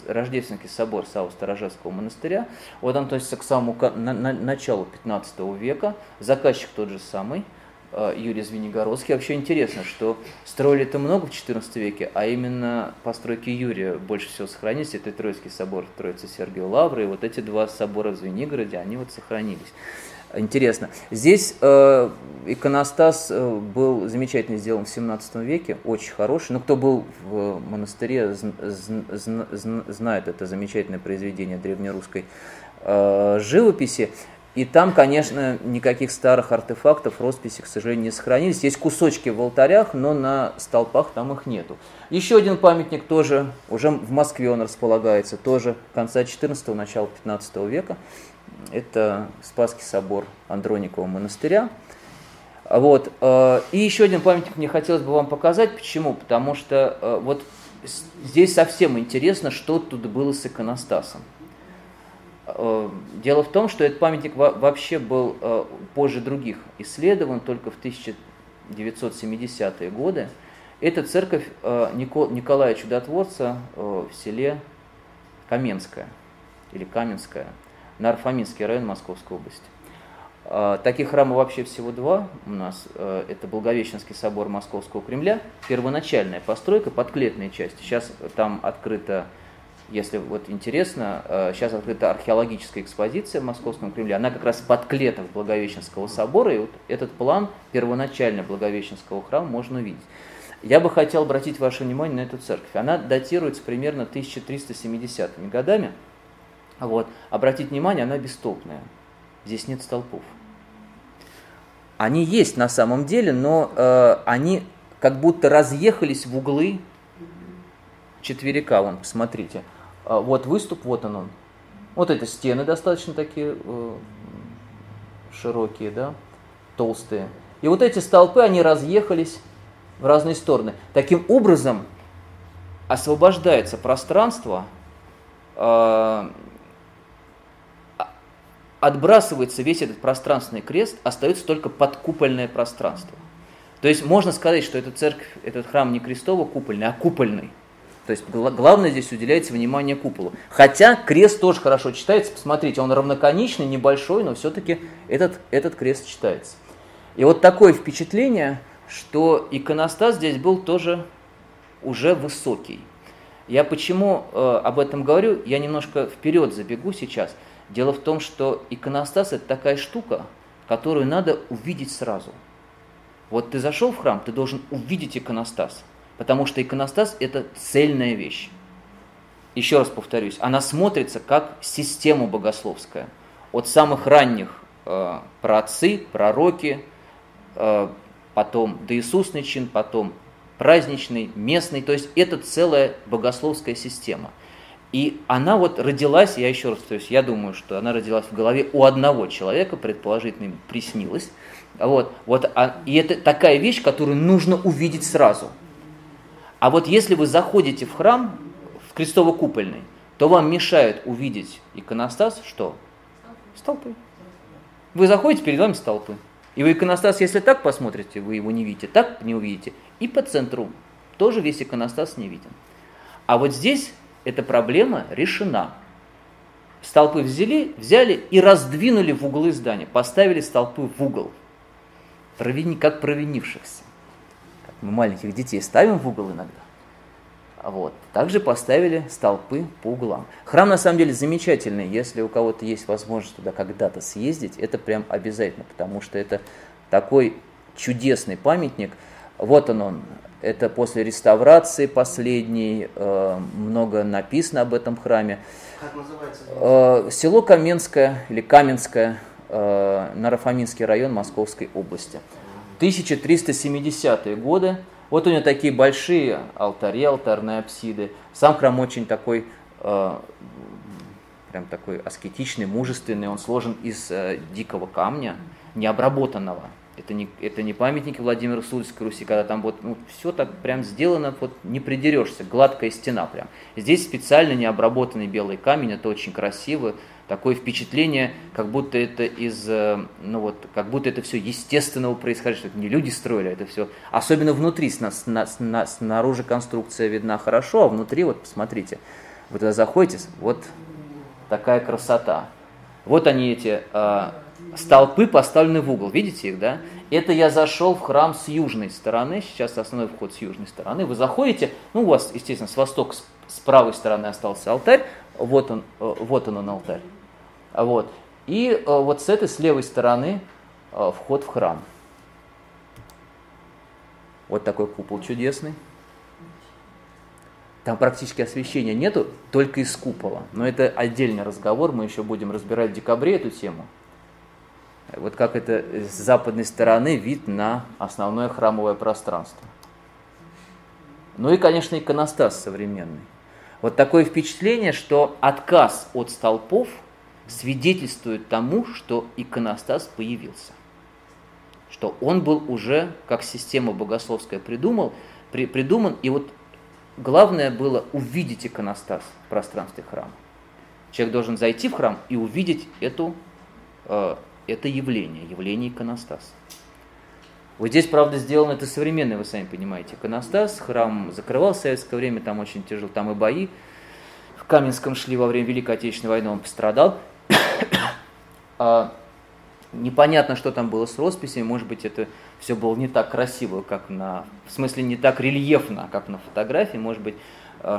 Рождественский собор Саво-Сторожевского монастыря. Вот он относится к самому на, на, началу 15 века. Заказчик тот же самый – Э, Юрий Звенигородский. Вообще интересно, что строили это много в XIV веке, а именно постройки Юрия больше всего сохранились. Это Троицкий собор Троицы Сергия Лавры, и вот эти два собора в Звенигороде, они вот сохранились. Интересно. Здесь э, иконостас э, был замечательно сделан в 17 веке, очень хороший. Но кто был в монастыре, знает это замечательное произведение древнерусской э, живописи. И там, конечно, никаких старых артефактов, росписи, к сожалению, не сохранились. Есть кусочки в алтарях, но на столпах там их нету. Еще один памятник тоже, уже в Москве он располагается, тоже конца 14-го, начала 15 века. Это Спасский собор Андроникова монастыря. Вот. Э, и еще один памятник мне хотелось бы вам показать. Почему? Потому что э, вот здесь совсем интересно, что тут было с иконостасом. Э, дело в том, что этот памятник вообще был позже других исследован, только в 1970-е годы. Это церковь Николая Чудотворца в селе Каменская или Каменская, Нарфаминский район Московской области. Таких храмов вообще всего два у нас. Это Благовещенский собор Московского Кремля, первоначальная постройка, подклетная часть. Сейчас там открыта если вот интересно, сейчас э, открыта археологическая экспозиция в Московском Кремле, она как раз под клетом Благовещенского собора, и вот этот план первоначально Благовещенского храма можно увидеть. Я бы хотел обратить ваше внимание на эту церковь. Она датируется примерно 1370-ми годами. Вот. Обратите внимание, она бестолпная. Здесь нет столпов. Они есть на самом деле, но э, они как будто разъехались в углы четверика. Вон, посмотрите. А, вот выступ, вот он он. Вот это стены достаточно такие э, широкие, да, толстые. И вот эти столпы, они разъехались в разные стороны. Таким образом, освобождается пространство, э, отбрасывается весь этот пространственный крест, остается только подкупольное пространство. То есть можно сказать, что эта церковь, этот храм не крестово-купольный, а купольный. То есть главное здесь уделяется внимание куполу. Хотя крест тоже хорошо читается. Посмотрите, он равноконечный, небольшой, но все-таки этот, этот крест читается. И вот такое впечатление, что иконостас здесь был тоже уже высокий. Я почему э, об этом говорю? Я немножко вперед забегу сейчас. Дело в том, что иконостас это такая штука, которую надо увидеть сразу. Вот ты зашел в храм, ты должен увидеть иконостас, потому что иконостас это цельная вещь. Еще раз повторюсь, она смотрится как система богословская. От самых ранних э, праотцы, пророки, э, потом доисусный чин, потом праздничный, местный, то есть это целая богословская система – и она вот родилась, я еще раз повторюсь, я думаю, что она родилась в голове у одного человека, предположительно ему приснилось. Вот, вот, а, и это такая вещь, которую нужно увидеть сразу. А вот если вы заходите в храм, в крестово-купольный, то вам мешает увидеть иконостас, что? Столпы. Вы заходите, перед вами столпы. И вы иконостас, если так посмотрите, вы его не видите, так не увидите. И по центру тоже весь иконостас не виден. А вот здесь эта проблема решена. Столпы взяли, взяли и раздвинули в углы здания, поставили столпы в угол, провини, как провинившихся. Как мы маленьких детей ставим в угол иногда. Вот. Также поставили столпы по углам. Храм на самом деле замечательный. Если у кого-то есть возможность туда когда-то съездить, это прям обязательно, потому что это такой чудесный памятник. Вот он он, это после реставрации последней, э, много написано об этом храме. Как называется? Э, село Каменское или Каменское, э, Нарафаминский район Московской области. 1370-е годы. Вот у него такие большие алтари, алтарные апсиды. Сам храм очень такой, прям такой аскетичный, мужественный. Он сложен из дикого камня, необработанного. Это не, это не памятники Владимира Судольской Руси, когда там вот ну, все так прям сделано, вот не придерешься, гладкая стена прям. Здесь специально необработанный белый камень, это очень красиво, такое впечатление, как будто это из, э, ну вот, как будто это все естественного происхождения, это не люди строили, это все, особенно внутри, сна, сна, снаружи конструкция видна хорошо, а внутри, вот посмотрите, вы туда заходите, вот такая красота. Вот они эти э, столпы поставлены в угол. Видите их, да? Это я зашел в храм с южной стороны. Сейчас основной вход с южной стороны. Вы заходите, ну, у вас, естественно, с востока, с правой стороны остался алтарь. Вот он, э, вот он, он алтарь. Вот. И э, вот с этой, с левой стороны, э, вход в храм. Вот такой купол чудесный. Там практически освещения нету, только из купола. Но это отдельный разговор, мы еще будем разбирать в декабре эту тему вот как это с западной стороны вид на основное храмовое пространство. Ну и, конечно, иконостас современный. Вот такое впечатление, что отказ от столпов свидетельствует тому, что иконостас появился. Что он был уже, как система богословская придумал, при, придуман, и вот главное было увидеть иконостас в пространстве храма. Человек должен зайти в храм и увидеть эту э, это явление, явление иконостас. Вот здесь, правда, сделано это современное, вы сами понимаете, иконостас. Храм закрывал в советское время, там очень тяжело, там и бои. В Каменском шли во время Великой Отечественной войны, он пострадал. а, непонятно, что там было с росписями, может быть, это все было не так красиво, как на... В смысле, не так рельефно, как на фотографии, может быть,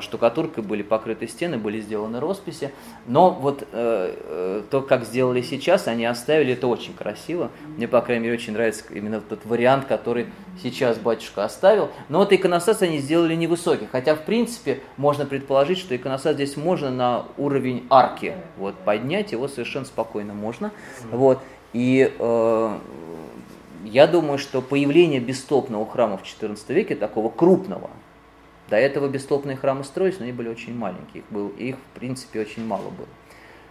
штукатуркой были покрыты стены, были сделаны росписи. Но вот э, э, то, как сделали сейчас, они оставили, это очень красиво. Мне, по крайней мере, очень нравится именно тот вариант, который сейчас батюшка оставил. Но вот иконостас они сделали невысокий. Хотя, в принципе, можно предположить, что иконостас здесь можно на уровень арки вот, поднять, его совершенно спокойно можно. Вот. И э, я думаю, что появление бестопного храма в XIV веке, такого крупного, до этого бестолпные храмы строились, но они были очень маленькие. Их, был, их в принципе, очень мало было.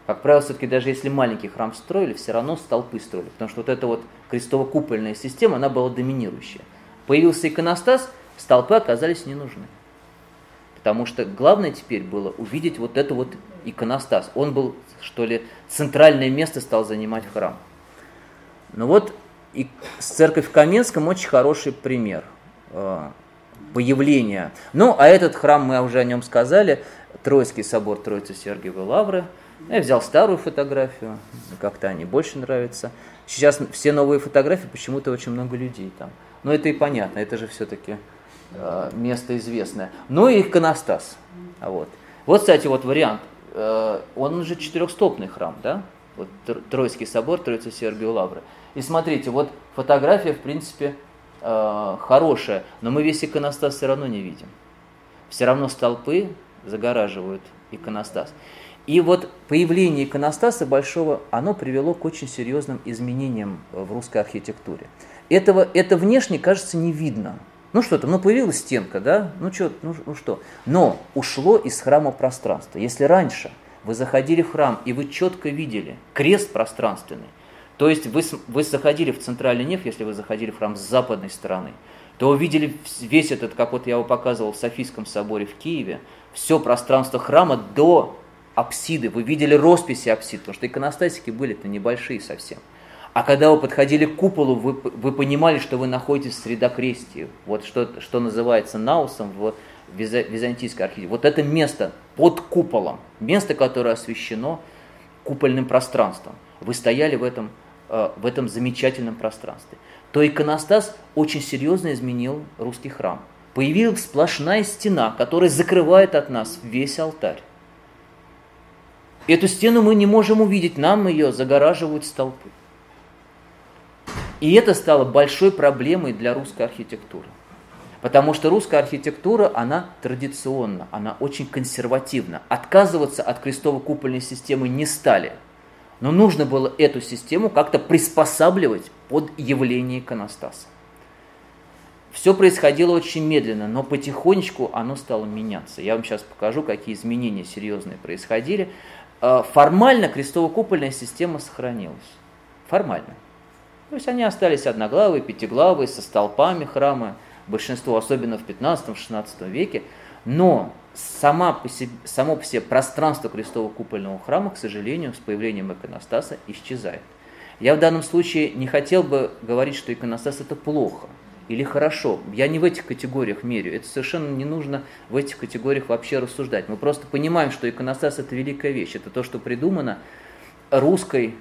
Как правило, все-таки даже если маленький храм строили, все равно столпы строили, потому что вот эта вот крестово-купольная система, она была доминирующая. Появился иконостас, столпы оказались не нужны. Потому что главное теперь было увидеть вот эту вот иконостас. Он был, что ли, центральное место стал занимать храм. Ну вот и церковь в Каменском очень хороший пример э, появления. Ну, а этот храм, мы уже о нем сказали, Троицкий собор Троицы Сергиевой Лавры. Я взял старую фотографию, как-то они больше нравятся. Сейчас все новые фотографии, почему-то очень много людей там. Но это и понятно, это же все-таки э, место известное. Ну и иконостас. Вот. вот, кстати, вот вариант. Э, он же четырехстопный храм, да? Вот Троицкий собор, Троицы Сергиевой Лавры. И смотрите, вот фотография, в принципе, э, хорошая, но мы весь иконостас все равно не видим. Все равно столпы загораживают иконостас. И вот появление иконостаса большого, оно привело к очень серьезным изменениям в русской архитектуре. Этого, это внешне, кажется, не видно. Ну что там, ну появилась стенка, да? Ну, что, ну, ну что? Но ушло из храма пространство. Если раньше вы заходили в храм и вы четко видели крест пространственный, то есть вы, вы заходили в центральный неф, если вы заходили в храм с западной стороны, то увидели весь этот, как вот я его показывал в Софийском соборе в Киеве, все пространство храма до апсиды. Вы видели росписи апсид, потому что иконостасики были-то небольшие совсем. А когда вы подходили к куполу, вы, вы понимали, что вы находитесь в средокрестии. Вот что, что называется наусом в византийской архитектуре. Вот это место под куполом, место, которое освещено купольным пространством. Вы стояли в этом, в этом замечательном пространстве. То иконостас очень серьезно изменил русский храм. Появилась сплошная стена, которая закрывает от нас весь алтарь. Эту стену мы не можем увидеть, нам ее загораживают столпы. И это стало большой проблемой для русской архитектуры. Потому что русская архитектура, она традиционна, она очень консервативна. Отказываться от крестово-купольной системы не стали. Но нужно было эту систему как-то приспосабливать под явление иконостаса. Все происходило очень медленно, но потихонечку оно стало меняться. Я вам сейчас покажу, какие изменения серьезные происходили. Э, формально крестово-купольная система сохранилась. Формально. То есть они остались одноглавые, пятиглавые, со столпами храма, большинство, особенно в 15-16 веке. Но сама по себе, само по себе пространство крестово-купольного храма, к сожалению, с появлением иконостаса исчезает. Я в данном случае не хотел бы говорить, что иконостас это плохо – или хорошо. Я не в этих категориях мерю. Это совершенно не нужно в этих категориях вообще рассуждать. Мы просто понимаем, что иконостас – это великая вещь. Это то, что придумано русской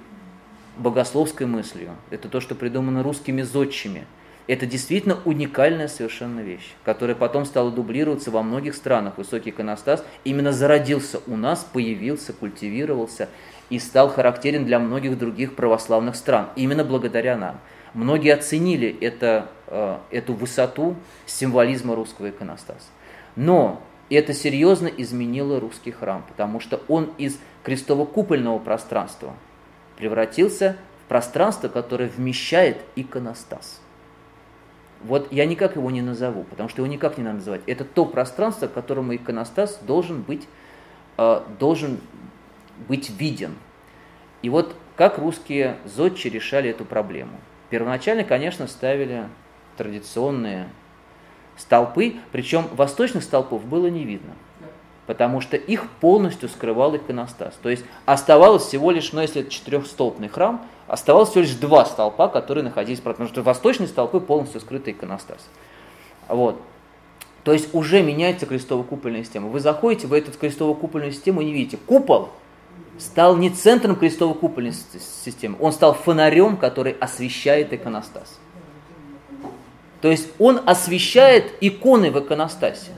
богословской мыслью. Это то, что придумано русскими зодчими. Это действительно уникальная совершенно вещь, которая потом стала дублироваться во многих странах. Высокий иконостас именно зародился у нас, появился, культивировался и стал характерен для многих других православных стран. Именно благодаря нам. Многие оценили это, э, эту высоту символизма русского иконостаса. Но это серьезно изменило русский храм, потому что он из крестово-купольного пространства превратился в пространство, которое вмещает иконостас. Вот я никак его не назову, потому что его никак не надо называть. Это то пространство, которому иконостас должен быть, э, должен быть виден. И вот как русские зодчи решали эту проблему – Первоначально, конечно, ставили традиционные столпы, причем восточных столпов было не видно, потому что их полностью скрывал иконостас. То есть оставалось всего лишь, ну если это четырехстолбный храм, оставалось всего лишь два столпа, которые находились, потому что восточные столпы полностью скрыты иконостас. Вот. То есть уже меняется крестово-купольная система. Вы заходите в эту крестово-купольную систему и не видите. Купол стал не центром крестово-купольной системы, он стал фонарем, который освещает иконостас. То есть он освещает иконы в иконостасе.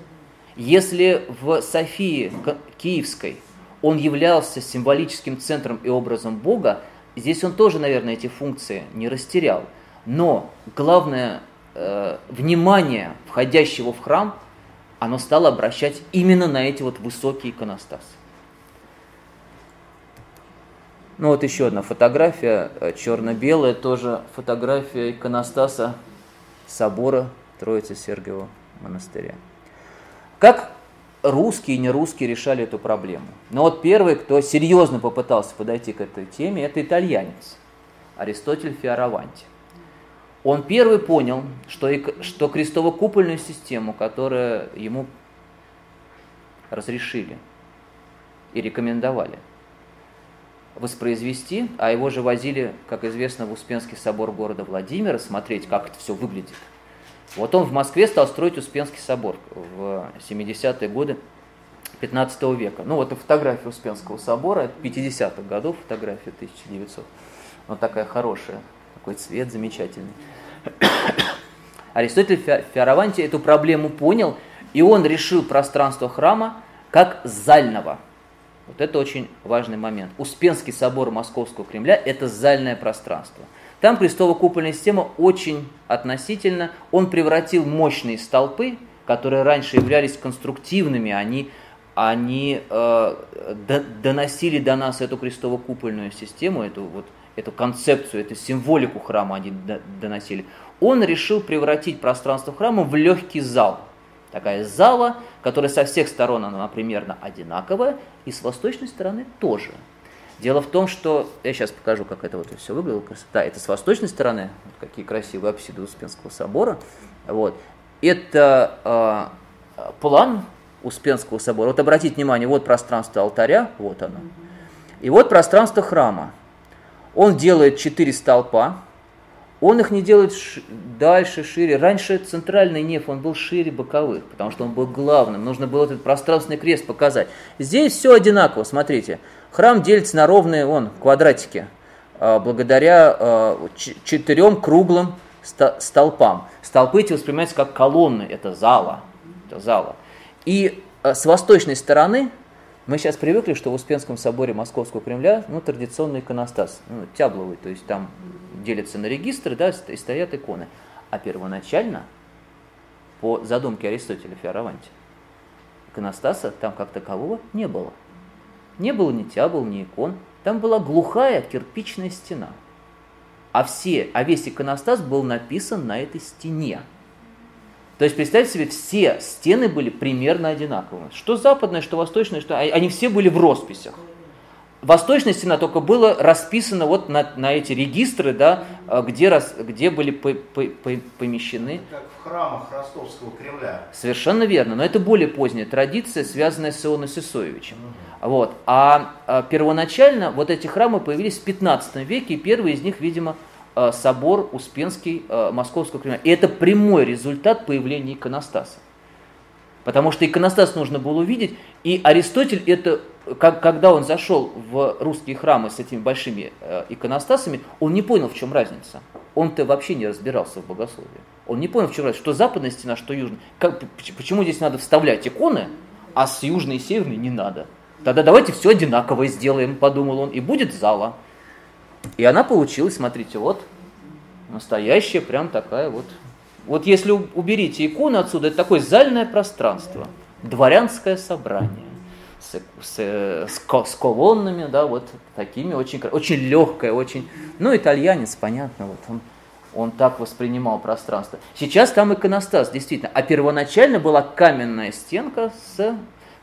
Если в Софии Киевской он являлся символическим центром и образом Бога, здесь он тоже, наверное, эти функции не растерял. Но главное э, внимание входящего в храм, оно стало обращать именно на эти вот высокие иконостасы. Ну вот еще одна фотография, э, черно-белая, тоже фотография иконостаса собора Троицы Сергиева монастыря. Как русские и нерусские решали эту проблему? Ну вот первый, кто серьезно попытался подойти к этой теме, это итальянец Аристотель Фиараванти. Он первый понял, что, что крестово-купольную систему, которая ему разрешили и рекомендовали воспроизвести, а его же возили, как известно, в Успенский собор города Владимира смотреть, как это все выглядит. Вот он в Москве стал строить Успенский собор в 70-е годы 15 века. Ну вот фотография Успенского собора, 50-х годов фотография 1900. Вот такая хорошая, такой цвет замечательный. Аристотель в Фиараванте эту проблему понял, и он решил пространство храма как зального. Вот это очень важный момент. Успенский собор Московского Кремля – это зальное пространство. Там крестово-купольная система очень относительно. Он превратил мощные столпы, которые раньше являлись конструктивными, они, они э, доносили до нас эту крестово-купольную систему, эту, вот, эту концепцию, эту символику храма они доносили. Он решил превратить пространство храма в легкий зал. Такая зала, которая со всех сторон она примерно одинаковая, и с восточной стороны тоже. Дело в том, что я сейчас покажу, как это вот все выглядело. Красота. Это с восточной стороны, вот какие красивые апсиды Успенского собора. Вот. Это э, план Успенского собора. Вот обратите внимание, вот пространство алтаря, вот оно. И вот пространство храма. Он делает четыре столпа, он их не делает ш- дальше, шире. Раньше центральный неф, он был шире боковых, потому что он был главным. Нужно было этот пространственный крест показать. Здесь все одинаково, смотрите. Храм делится на ровные вон, квадратики, а, благодаря а, четырем круглым столпам. Столпы эти воспринимаются как колонны, это зала. Это зала. И а, с восточной стороны мы сейчас привыкли, что в Успенском соборе Московского Кремля ну, традиционный иконостас, ну, тябловый, то есть там делятся на регистры да, и стоят иконы. А первоначально, по задумке Аристотеля Фиараванте, иконостаса там как такового не было. Не было ни тябл, ни икон. Там была глухая кирпичная стена. А, все, а весь иконостас был написан на этой стене. То есть, представьте себе, все стены были примерно одинаковые. Что западная, что восточная, что... Они все были в росписях. Восточная стена только была расписана вот на, на эти регистры, да, а, где, раз, где были по, по, по, помещены. Как в храмах Ростовского Кремля. Совершенно верно, но это более поздняя традиция, связанная с Ионом Сысоевичем. Угу. Вот. А, а первоначально вот эти храмы появились в 15 веке, и первый из них, видимо, а, собор Успенский а, Московского Кремля. И это прямой результат появления иконостаса. Потому что иконостас нужно было увидеть, и Аристотель это как, когда он зашел в русские храмы с этими большими э, иконостасами, он не понял, в чем разница. Он-то вообще не разбирался в богословии. Он не понял, в чем разница, что западная стена, что южная. Как, почему здесь надо вставлять иконы, а с южной и северной не надо. Тогда давайте все одинаковое сделаем, подумал он, и будет зала. И она получилась, смотрите, вот, настоящая, прям такая вот. Вот если уберите икону отсюда, это такое зальное пространство, дворянское собрание с, с, с, с колоннами, да, вот такими, очень, очень легкая, очень... Ну, итальянец, понятно, вот он, он так воспринимал пространство. Сейчас там иконостас, действительно. А первоначально была каменная стенка с...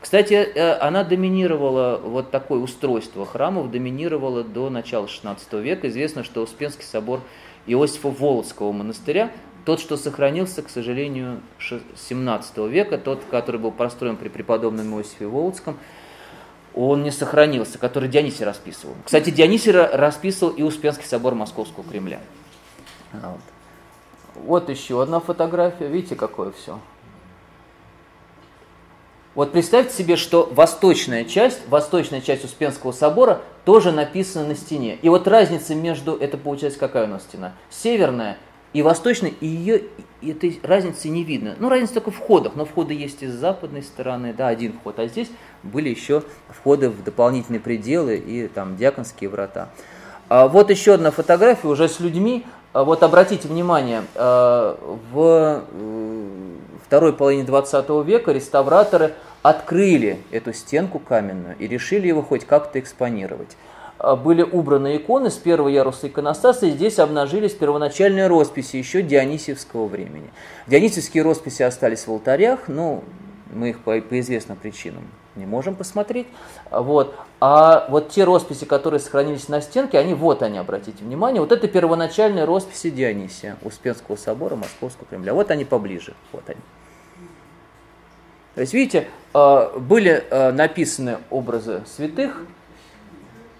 Кстати, э, она доминировала, вот такое устройство храмов доминировало до начала XVI века. Известно, что Успенский собор Иосифа Володского монастыря тот, что сохранился, к сожалению, 17 века, тот, который был построен при преподобном Иосифе Володском, он не сохранился, который Дионисий расписывал. Кстати, Дионисий расписывал и Успенский собор Московского Кремля. Вот. вот еще одна фотография. Видите, какое все. Вот представьте себе, что восточная часть, восточная часть Успенского собора тоже написана на стене. И вот разница между, это получается какая у нас стена? Северная и восточной, и ее этой разницы не видно. Ну, разница только в входах, но входы есть и с западной стороны, да, один вход, а здесь были еще входы в дополнительные пределы и там диаконские врата. А вот еще одна фотография уже с людьми. А вот обратите внимание, а, в э, второй половине 20 века реставраторы открыли эту стенку каменную и решили его хоть как-то экспонировать. А, были убраны иконы с первого яруса иконостаса, и здесь обнажились первоначальные росписи еще дионисиевского времени. Дионисиевские росписи остались в алтарях, но мы их по, по известным причинам не можем посмотреть. Вот. А вот те росписи, которые сохранились на стенке, они вот они, обратите внимание, вот это первоначальные росписи Дионисия, Успенского собора, Московского Кремля. Вот они поближе, вот они. То есть, видите, э, были э, написаны образы святых,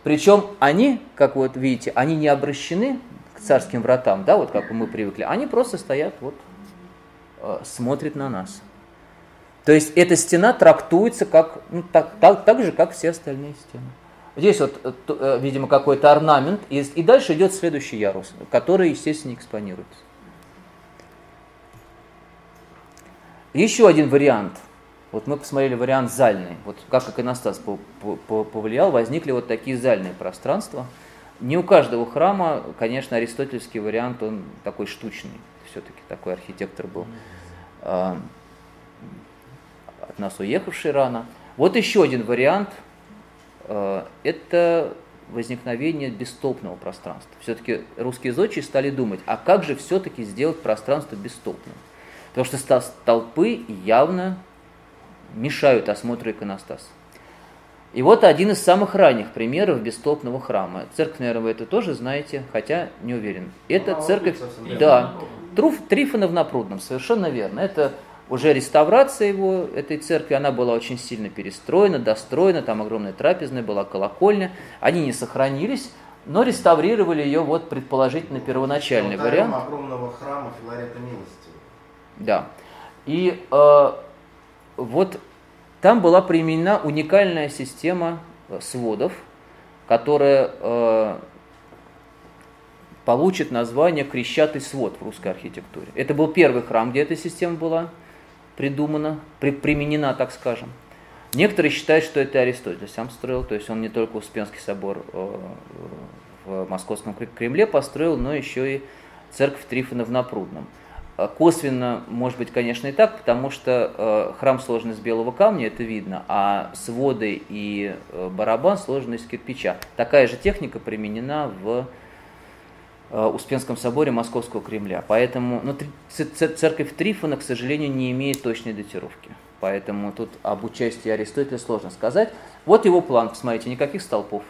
причем они, как вот видите, они не обращены к царским вратам, да, вот как мы привыкли, они просто стоят, вот, э, смотрят на нас. То есть эта стена трактуется как, ну, так, так, так же, как все остальные стены. Здесь вот, видимо, какой-то орнамент, и, и дальше идет следующий ярус, который, естественно, экспонируется. Еще один вариант. Вот мы посмотрели вариант зальный. Вот как иконостас повлиял, возникли вот такие зальные пространства. Не у каждого храма, конечно, аристотельский вариант, он такой штучный. Все-таки такой архитектор был. А, от нас уехавший рано. Вот еще один вариант. А, это возникновение бестопного пространства. Все-таки русские зодчие стали думать, а как же все-таки сделать пространство бестопным? Потому что толпы явно мешают осмотру иконостаса. И вот один из самых ранних примеров бестопного храма. Церковь, наверное, вы это тоже знаете, хотя не уверен. Это ну, церковь, да, Труф, Трифонов на Прудном, совершенно верно. Это уже реставрация его, этой церкви, она была очень сильно перестроена, достроена, там огромная трапезная была, колокольня. Они не сохранились, но реставрировали ее вот предположительно первоначальный вариант. огромного храма Филарета Милости. Да. И э, вот там была применена уникальная система э, сводов, которая э, получит название крещатый свод в русской архитектуре. Это был первый храм, где эта система была придумана, при, применена, так скажем. Некоторые считают, что это Аристотель сам строил, то есть он не только Успенский собор э, в Московском Кремле построил, но еще и церковь Трифона в Напрудном. Э, косвенно, может быть, конечно, и так, потому что э, храм сложен из белого камня, это видно, а своды и барабан сложены из кирпича. Такая же техника применена в Успенском соборе Московского Кремля. Поэтому ну, церковь Трифона, к сожалению, не имеет точной датировки. Поэтому тут об участии Аристотеля сложно сказать. Вот его план, посмотрите, никаких столпов.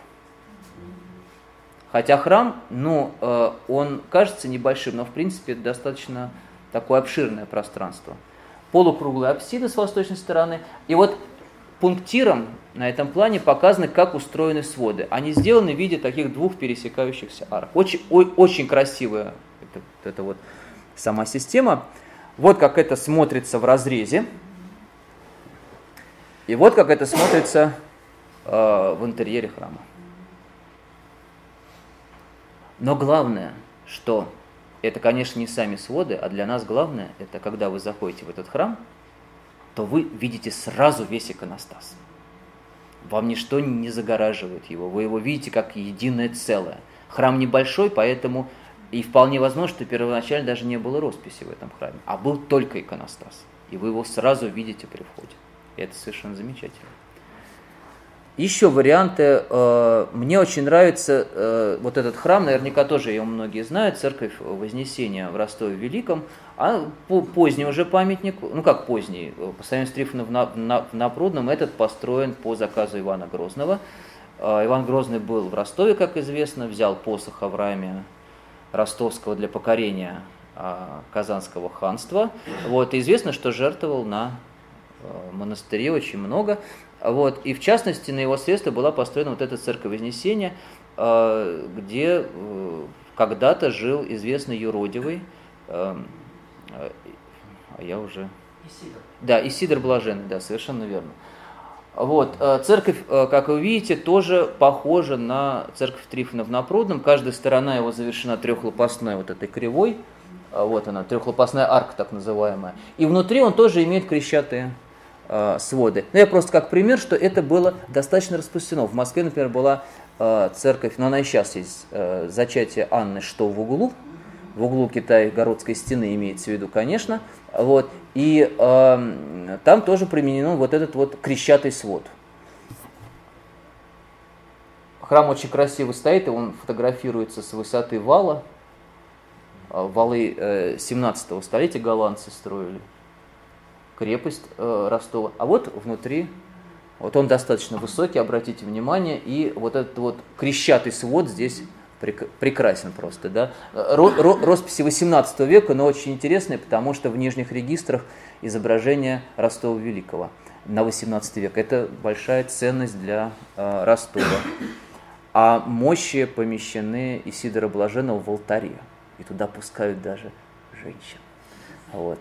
Хотя храм, ну, э, он кажется небольшим, но в принципе достаточно такое обширное пространство. Полукруглая апсида с восточной стороны. И вот пунктиром на этом плане показаны, как устроены своды. Они сделаны в виде таких двух пересекающихся арок. Очень, очень красивая это, это вот сама система. Вот как это смотрится в разрезе. И вот как это смотрится э, в интерьере храма. Но главное, что это, конечно, не сами своды, а для нас главное, это когда вы заходите в этот храм, то вы видите сразу весь иконостас. Вам ничто не загораживает его, вы его видите как единое целое. Храм небольшой, поэтому и вполне возможно, что первоначально даже не было росписи в этом храме, а был только иконостас. И вы его сразу видите при входе. И это совершенно замечательно. Еще варианты. Э, мне очень нравится э, вот этот храм, наверняка тоже его многие знают, церковь Вознесения в Ростове Великом. А поздний уже памятник, ну как поздний, по сравнению с Трифоном на, на, на Прудном, этот построен по заказу Ивана Грозного. Э, Иван Грозный был в Ростове, как известно, взял посох Авраамия Ростовского для покорения Казанского ханства. Вот, и известно, что жертвовал на монастыре очень много. Вот, и в частности на его средства была построена вот эта церковь Вознесения, э, где э, когда-то жил известный юродивый, э, а я уже... Исидор. Да, Исидор Блаженный, да, совершенно верно. Вот, церковь, как вы видите, тоже похожа на церковь Трифонов на Прудном. Каждая сторона его завершена трехлопастной вот этой кривой. Вот она, трехлопастная арка так называемая. И внутри он тоже имеет крещатые э, своды. Но я просто как пример, что это было достаточно распространено. В Москве, например, была э, церковь, но она и сейчас есть, э, зачатие Анны, что в углу, в углу Китай-Городской стены имеется в виду, конечно, вот, и э, там тоже применено вот этот вот крещатый свод. Храм очень красиво стоит, и он фотографируется с высоты вала. Валы 17 э, столетия голландцы строили крепость э, Ростова. А вот внутри, вот он достаточно высокий, обратите внимание, и вот этот вот крещатый свод здесь прекрасен просто, да. Росписи 18 века, но очень интересные, потому что в нижних регистрах изображение Ростова Великого на 18 век. Это большая ценность для э, Ростова. А мощи помещены Исидора Блаженного в алтаре. И туда пускают даже женщин. Вот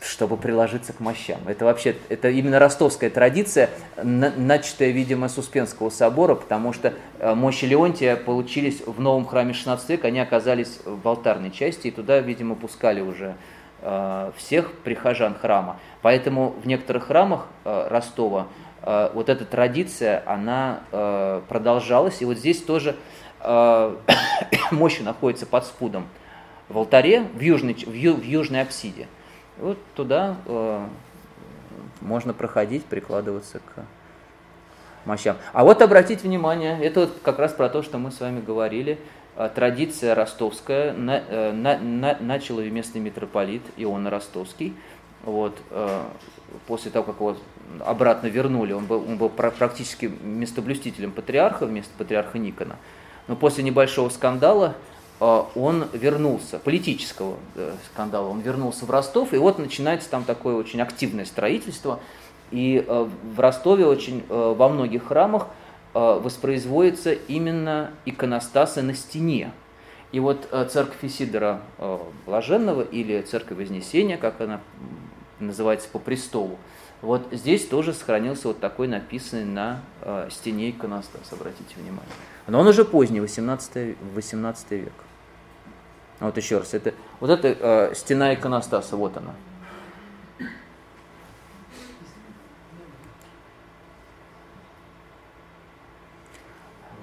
чтобы приложиться к мощам. Это вообще, это именно ростовская традиция, начатая, видимо, с Успенского собора, потому что э, мощи Леонтия получились в новом храме 16 века, они оказались в алтарной части, и туда, видимо, пускали уже э, всех прихожан храма. Поэтому в некоторых храмах э, Ростова вот эта традиция, она продолжалась, и вот здесь тоже мощи находятся под спудом в алтаре, в южной, в, ю, в южной апсиде. Вот туда э, можно проходить, прикладываться к мощам. А вот обратите внимание, это вот как раз про то, что мы с вами говорили. Э, традиция ростовская на, э, на, на, начал ее местный митрополит Иоанн Ростовский. Вот, э, после того, как его обратно вернули, он был, он был практически местоблюстителем патриарха вместо патриарха Никона. Но после небольшого скандала он вернулся, политического э, скандала, он вернулся в Ростов, и вот начинается там такое очень активное строительство. И э, в Ростове очень э, во многих храмах воспроизводится именно иконостасы на стене. И вот церковь Исидора Блаженного или церковь Вознесения, как она называется по престолу, вот здесь тоже сохранился вот такой написанный на стене иконостас, обратите внимание. Но он уже поздний, 18, 18 век. Вот еще раз, это, вот эта э, стена иконостаса, вот она.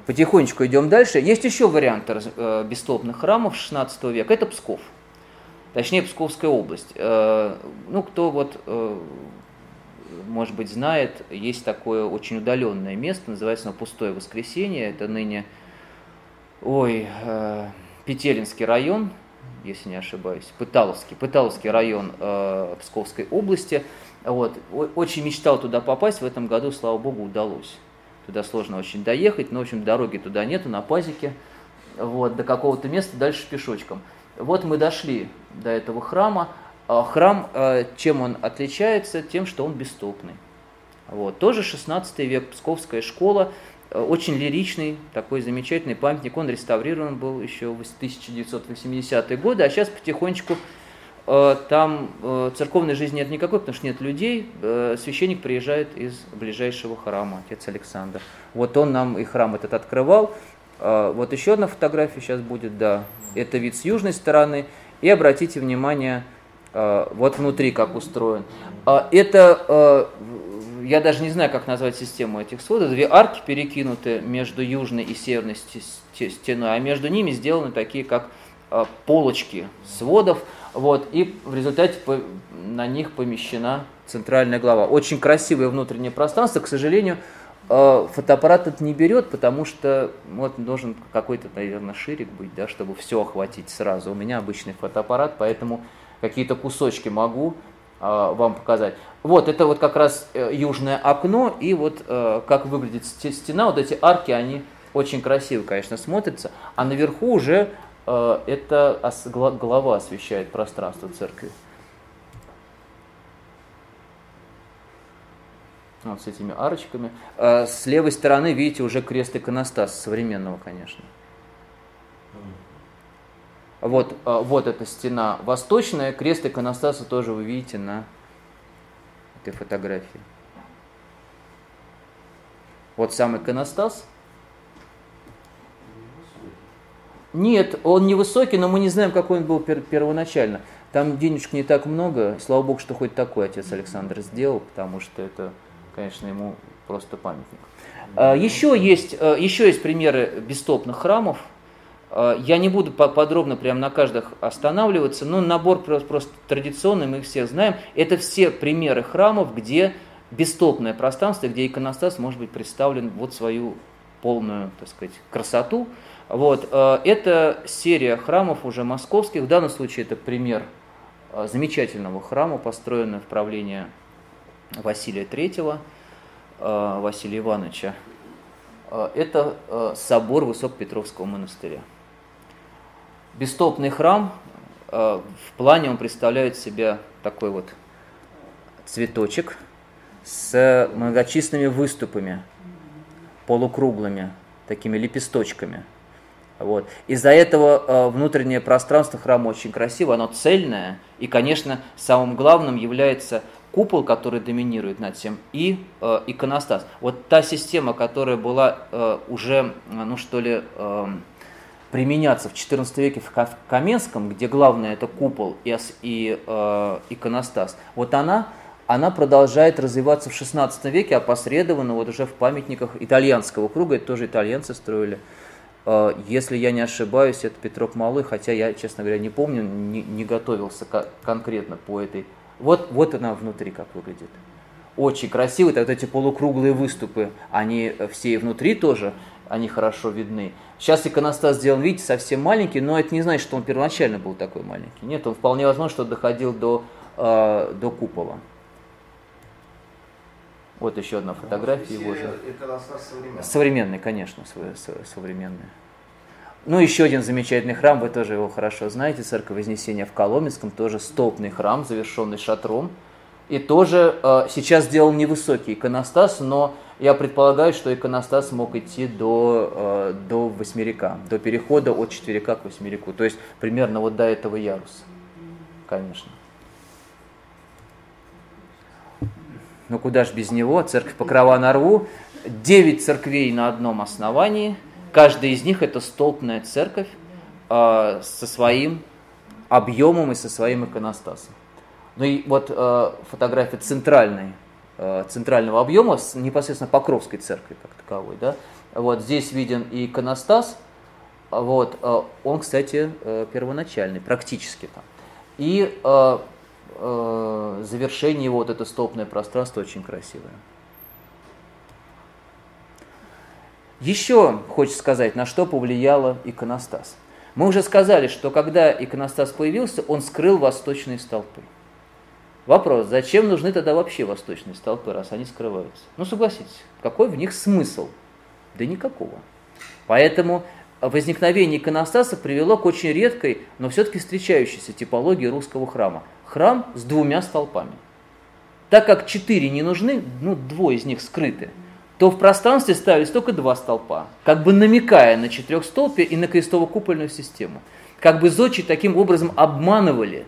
Потихонечку идем дальше. Есть еще варианты э, бестолпных храмов 16 века. Это Псков. Точнее, Псковская область. Э, ну, кто вот, э, может быть, знает, есть такое очень удаленное место, называется оно Пустое Воскресенье. Это ныне, ой, э, Петелинский район, если не ошибаюсь, Пыталовский, Пыталовский район э, Псковской области. Вот. Очень мечтал туда попасть, в этом году, слава богу, удалось. Туда сложно очень доехать, но, в общем, дороги туда нету, на пазике, вот, до какого-то места, дальше пешочком. Вот мы дошли до этого храма. А храм, э, чем он отличается? Тем, что он бестопный. Вот. Тоже 16 век, Псковская школа – очень лиричный, такой замечательный памятник. Он реставрирован был еще в 1980-е годы, а сейчас потихонечку э, там э, церковной жизни нет никакой, потому что нет людей. Э, священник приезжает из ближайшего храма, отец Александр. Вот он нам и храм этот открывал. Вот еще одна фотография сейчас будет, да. Это вид с южной стороны. И обратите внимание, вот внутри как устроен. Это я даже не знаю, как назвать систему этих сводов, две арки перекинуты между южной и северной стеной, а между ними сделаны такие, как а, полочки сводов, вот, и в результате на них помещена центральная глава. Очень красивое внутреннее пространство, к сожалению, а, фотоаппарат это не берет, потому что вот должен какой-то, наверное, ширик быть, да, чтобы все охватить сразу. У меня обычный фотоаппарат, поэтому какие-то кусочки могу вам показать. Вот, это вот как раз э, южное окно, и вот э, как выглядит стена, вот эти арки, они очень красиво, конечно, смотрятся, а наверху уже э, это голова освещает пространство церкви. Вот с этими арочками. С левой стороны, видите, уже крест иконостас современного, конечно. Вот, вот эта стена восточная, крест иконостаса тоже вы видите на этой фотографии. Вот сам иконостас. Нет, он не высокий, но мы не знаем, какой он был первоначально. Там денежек не так много, слава богу, что хоть такой отец Александр сделал, потому что это, конечно, ему просто памятник. А, еще есть, э, еще есть примеры бестопных храмов, Э, я не буду подробно прямо на каждых останавливаться, но набор просто традиционный, мы их все знаем. Это все примеры храмов, где бестопное пространство, где иконостас может быть представлен вот свою полную, так сказать, красоту. Вот. Э, это серия храмов уже московских. В данном случае это пример э, замечательного храма, построенного в правлении Василия III, Василия Ивановича это собор Высокопетровского монастыря. Бестолпный храм, в плане он представляет себя такой вот цветочек с многочисленными выступами, полукруглыми, такими лепесточками. Вот. Из-за этого э, внутреннее пространство храма очень красиво, оно цельное, и, конечно, самым главным является купол, который доминирует над всем, и э, иконостас. Вот та система, которая была э, уже, ну что ли, э, применяться в XIV веке в Каменском, где главное это купол и, и э, иконостас, вот она она продолжает развиваться в XVI веке, опосредованно вот уже в памятниках итальянского круга, это тоже итальянцы строили. А, если я не ошибаюсь, это Петров Малый, хотя я, честно говоря, не помню, не, не готовился конкретно по этой. Вот, вот она внутри как выглядит. Очень красиво, вот эти полукруглые выступы, они все и внутри тоже, они хорошо видны. Сейчас иконостас сделан, видите, совсем маленький, но это не значит, что он первоначально был такой маленький. Нет, он вполне возможно, что доходил до, э, до купола. Вот еще одна фотография его же. современный. Современный, конечно, современный. Ну, еще один замечательный храм, вы тоже его хорошо знаете, Церковь Вознесения в Коломенском, тоже столбный храм, завершенный шатром. И тоже э, сейчас сделал невысокий иконостас, но я предполагаю, что иконостас мог идти до, э, до восьмерика, до перехода от четверика к восьмерику, то есть примерно вот до этого яруса, конечно. ну куда ж без него, церковь Покрова на рву, девять церквей на одном основании, каждая из них это столпная церковь э, со своим объемом и со своим иконостасом. Ну и вот э, фотография центральной, э, центрального объема, с непосредственно Покровской церкви как таковой. Да? Вот здесь виден и иконостас, вот, э, он, кстати, э, первоначальный, практически там. И э, э, завершение вот это стопное пространство очень красивое. Еще хочется сказать, на что повлияла иконостас. Мы уже сказали, что когда иконостас появился, он скрыл восточные столпы. Вопрос, зачем нужны тогда вообще восточные столпы, раз они скрываются? Ну, согласитесь, какой в них смысл? Да никакого. Поэтому возникновение иконостаса привело к очень редкой, но все-таки встречающейся типологии русского храма храм с двумя столпами. Так как четыре не нужны, ну, двое из них скрыты, то в пространстве ставились только два столпа, как бы намекая на четырехстолпие и на крестово-купольную систему. Как бы зодчи таким образом обманывали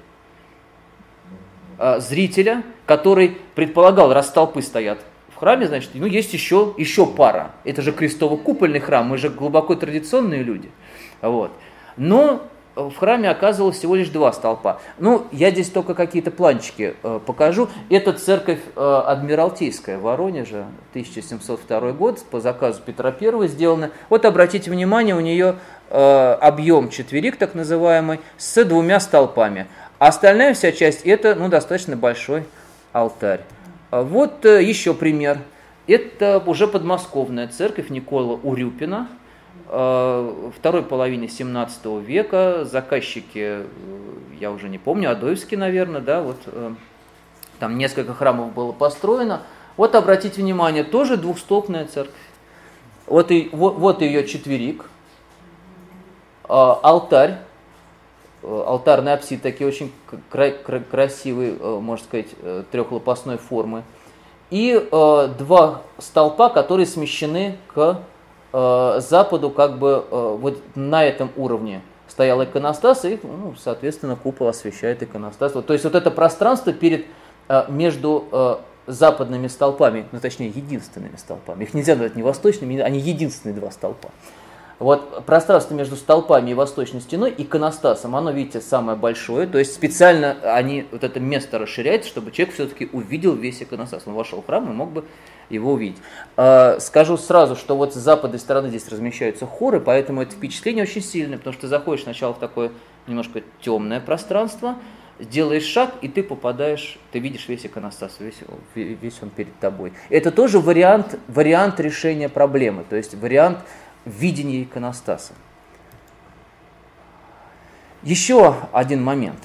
э, зрителя, который предполагал, раз столпы стоят в храме, значит, ну, есть еще, еще пара. Это же крестово-купольный храм, мы же глубоко традиционные люди. Вот. Но в храме оказывалось всего лишь два столпа. Ну, я здесь только какие-то планчики э, покажу. Это церковь э, Адмиралтейская в Воронеже, 1702 год, по заказу Петра I сделана. Вот обратите внимание, у нее э, объем четверик, так называемый, с двумя столпами. А остальная вся часть это ну, достаточно большой алтарь. Вот э, еще пример. Это уже подмосковная церковь Никола Урюпина – Э, второй половине 17 века заказчики, э, я уже не помню, Адоевский, наверное, да, вот там несколько храмов было построено. Вот обратите внимание, тоже двухстолбная церковь. Вот, и, вот, вот ее четверик, алтарь, алтарный апсид, такие очень кра- кра- красивые, можно сказать, трехлопастной формы. И два столпа, которые смещены к э, Западу как бы э, вот на этом уровне стоял иконостас, и, ну, соответственно, купол освещает иконостас. Вот, то есть вот это пространство перед, э, между э, западными столпами, ну точнее единственными столпами, их нельзя назвать не восточными, они единственные два столпа. Вот пространство между столпами и восточной стеной, иконостасом, оно, видите, самое большое. То есть специально они вот это место расширяют, чтобы человек все-таки увидел весь иконостас. Он вошел в храм и мог бы его увидеть. А, скажу сразу, что вот с западной стороны здесь размещаются хоры, поэтому это впечатление очень сильное, потому что заходишь сначала в такое немножко темное пространство, делаешь шаг, и ты попадаешь, ты видишь весь иконостас, весь, весь он перед тобой. Это тоже вариант, вариант решения проблемы, то есть вариант видения иконостаса. Еще один момент.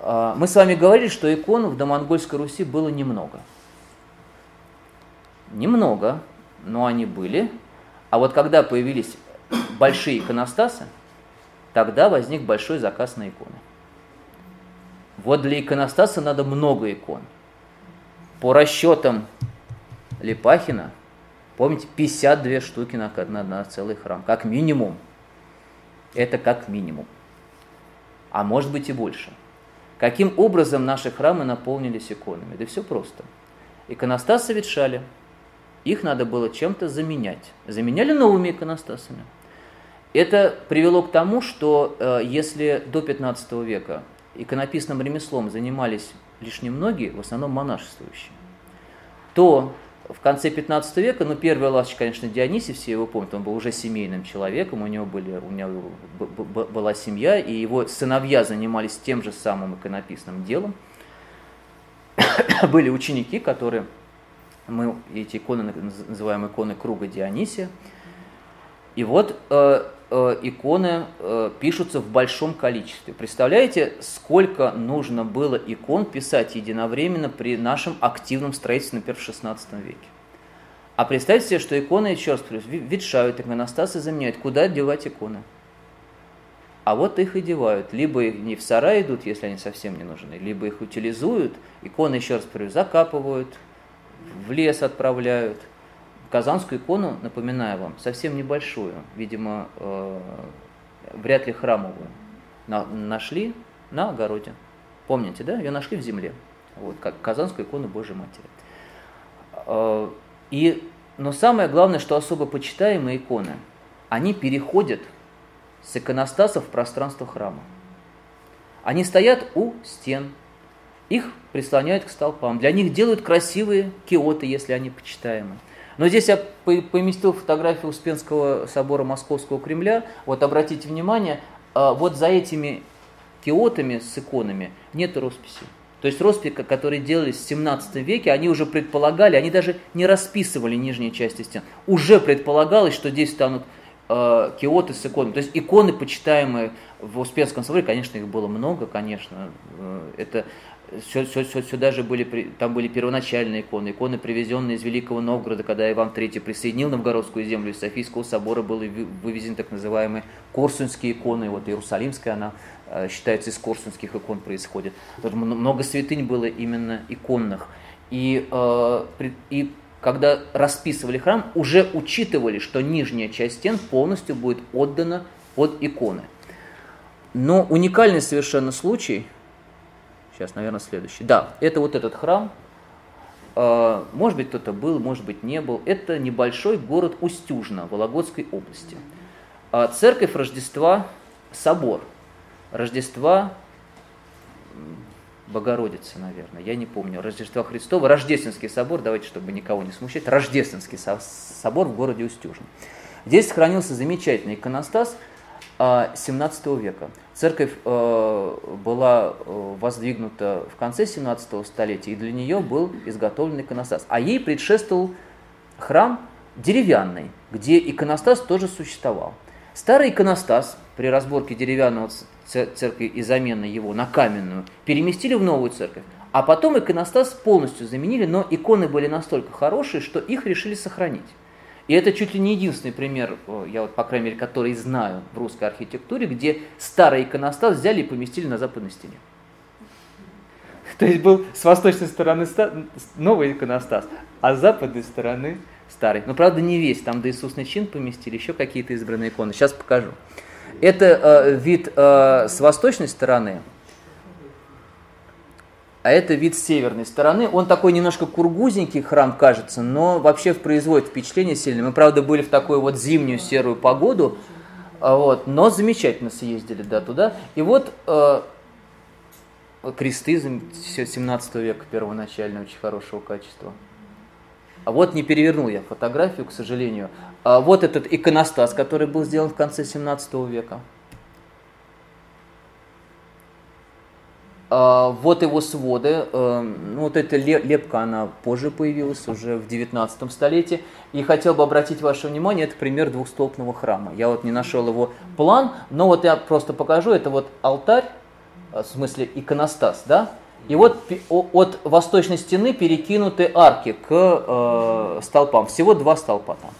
А, мы с вами говорили, что икон в домонгольской Руси было немного – немного, но они были. А вот когда появились большие иконостасы, тогда возник большой заказ на иконы. Вот для иконостаса надо много икон. По расчетам Липахина, помните, 52 штуки на, на, на целый храм, как минимум. Это как минимум. А может быть и больше. Каким образом наши храмы наполнились иконами? Да все просто. Иконостасы ветшали, их надо было чем-то заменять. Заменяли новыми иконостасами. Это привело к тому, что э, если до 15 века иконописным ремеслом занимались лишь немногие, в основном монашествующие, то в конце 15 века, ну, первый лавч, конечно, Дионисий, все его помнят, он был уже семейным человеком, у него, были, у него была семья, и его сыновья занимались тем же самым иконописным делом. были ученики, которые, мы эти иконы называем иконы круга Дионисия, и вот э, э, иконы э, пишутся в большом количестве. Представляете, сколько нужно было икон писать единовременно при нашем активном строительстве, например, в XVI веке? А представьте себе, что иконы, еще раз говорю, ветшают, иконостасы заменяют. Куда девать иконы? А вот их и девают. Либо не в сарай идут, если они совсем не нужны, либо их утилизуют, иконы, еще раз говорю, закапывают, в лес отправляют – Казанскую икону, напоминаю вам, совсем небольшую, видимо, э, вряд ли храмовую, на, нашли на огороде. Помните, да? Ее нашли в земле. Вот, как Казанскую икону Божьей Матери. Э, и, но самое главное, что особо почитаемые иконы, они переходят с иконостаса в пространство храма. Они стоят у стен, их прислоняют к столпам. Для них делают красивые киоты, если они почитаемые. Но здесь я поместил фотографию Успенского собора Московского Кремля. Вот обратите внимание, а, вот за этими киотами с иконами нет росписи. То есть росписи, которые делались в 17 веке, они уже предполагали, они даже не расписывали нижние части стен. Уже предполагалось, что здесь станут э, киоты с иконами. То есть иконы, почитаемые в Успенском соборе, конечно, их было много, конечно. Э, это Сюда же были, там были первоначальные иконы, иконы, привезенные из Великого Новгорода, когда Иван III присоединил Новгородскую землю, из Софийского собора были вывезены так называемые корсунские иконы, вот Иерусалимская, она э, считается из корсунских икон происходит. Тут много святынь было именно иконных. И, э, и когда расписывали храм, уже учитывали, что нижняя часть стен полностью будет отдана под иконы. Но уникальный совершенно случай – Сейчас, наверное, следующий. Да, это вот этот храм. А, может быть, кто-то был, может быть, не был. Это небольшой город Устюжна Вологодской области. А, церковь Рождества, собор Рождества Богородицы, наверное, я не помню, Рождества Христова, Рождественский собор, давайте, чтобы никого не смущать, Рождественский собор в городе Устюжна. Здесь сохранился замечательный иконостас – 17 века. Церковь э, была э, воздвигнута в конце 17 столетия, и для нее был изготовлен иконостас. А ей предшествовал храм деревянный, где иконостас тоже существовал. Старый иконостас при разборке деревянного церкви и замены его на каменную переместили в новую церковь. А потом иконостас полностью заменили, но иконы были настолько хорошие, что их решили сохранить. И это чуть ли не единственный пример, я вот, по крайней мере, который знаю в русской архитектуре, где старый иконостас взяли и поместили на западной стене. То есть был с восточной стороны новый иконостас, а с западной стороны старый. Но правда не весь, там до Иисусный чин поместили, еще какие-то избранные иконы. Сейчас покажу. Это э, вид э, с восточной стороны, а это вид с северной стороны. Он такой немножко кургузенький храм кажется, но вообще производит впечатление сильное. Мы, правда, были в такую вот зимнюю серую погоду, а вот, но замечательно съездили да, туда. И вот э, кресты 17 века первоначально очень хорошего качества. А вот не перевернул я фотографию, к сожалению. А вот этот иконостас, который был сделан в конце 17 века. Вот его своды. Эм, ну, вот эта лепка, она позже появилась, уже в 19 столетии. И хотел бы обратить ваше внимание, это пример двухстолбного храма. Я вот не нашел его план, но вот я просто покажу. Это вот алтарь, э, в смысле иконостас, да? И вот от восточной стены перекинуты арки к э, столпам. Всего два столпа там.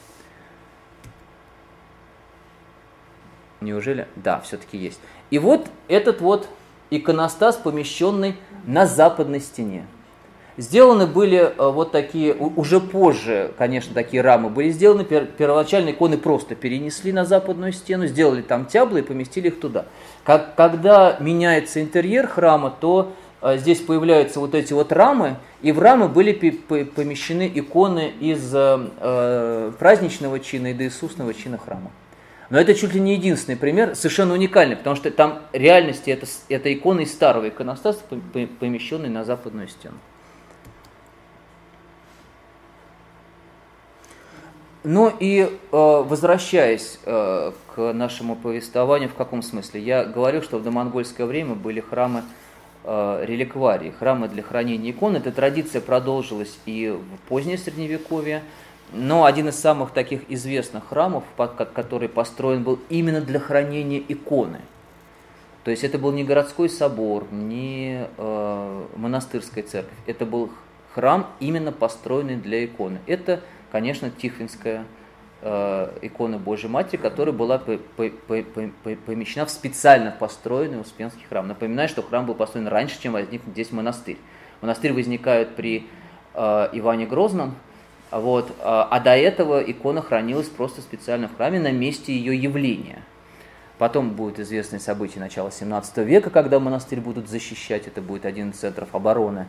Неужели? Да, все-таки есть. И вот этот вот иконостас, помещенный на западной стене. Сделаны были э, вот такие, уже позже, конечно, такие рамы были сделаны. Первоначально иконы просто перенесли на западную стену, сделали там тяблы и поместили их туда. Как, когда меняется интерьер храма, то э, здесь появляются вот эти вот рамы, и в рамы были помещены иконы из э, праздничного чина и до Иисусного чина храма. Но это чуть ли не единственный пример, совершенно уникальный, потому что там реальности это, это иконы из старого иконостаса, помещенные на западную стену. Ну и э, возвращаясь э, к нашему повествованию, в каком смысле? Я говорю, что в домонгольское время были храмы э, реликварии, храмы для хранения икон. Эта традиция продолжилась и в позднее Средневековье, но один из самых таких известных храмов, который построен был именно для хранения иконы. То есть это был не городской собор, не монастырская церковь, это был храм именно построенный для иконы. Это конечно, Тихвинская э, икона Божьей Матери, которая была помещена в специально построенный Успенский храм. Напоминаю, что храм был построен раньше, чем возник здесь монастырь. Монастырь возникает при э, Иване Грозном, вот, э, а до этого икона хранилась просто специально в храме на месте ее явления. Потом будет известное событие начала 17 века, когда монастырь будут защищать, это будет один из центров обороны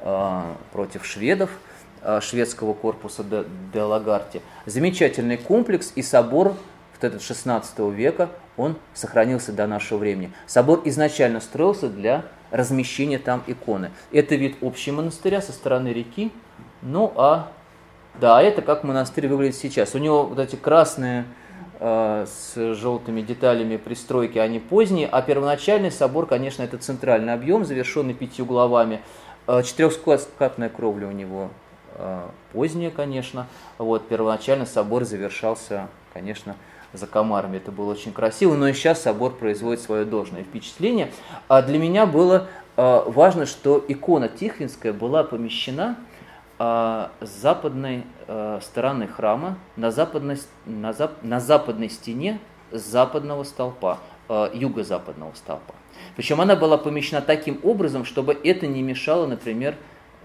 э, против шведов – Э, шведского корпуса де, де Лагарте. Замечательный комплекс и собор вот этот 16 века, он сохранился до нашего времени. Собор изначально строился для размещения там иконы. Это вид общего монастыря со стороны реки, ну а да, это как монастырь выглядит сейчас. У него вот эти красные э, с желтыми деталями пристройки, они поздние, а первоначальный собор, конечно, это центральный объем, завершенный пятью главами. Э, четырехскатная кровля у него Э, позднее, конечно. Вот, первоначально собор завершался, конечно, за комарами. Это было очень красиво, но и сейчас собор производит свое должное впечатление. А для меня было э, важно, что икона Тихвинская была помещена с западной стороны храма, на западной, на, зап, на западной стене западного столпа, юго-западного столпа. Причем она была помещена таким образом, чтобы это не мешало, например,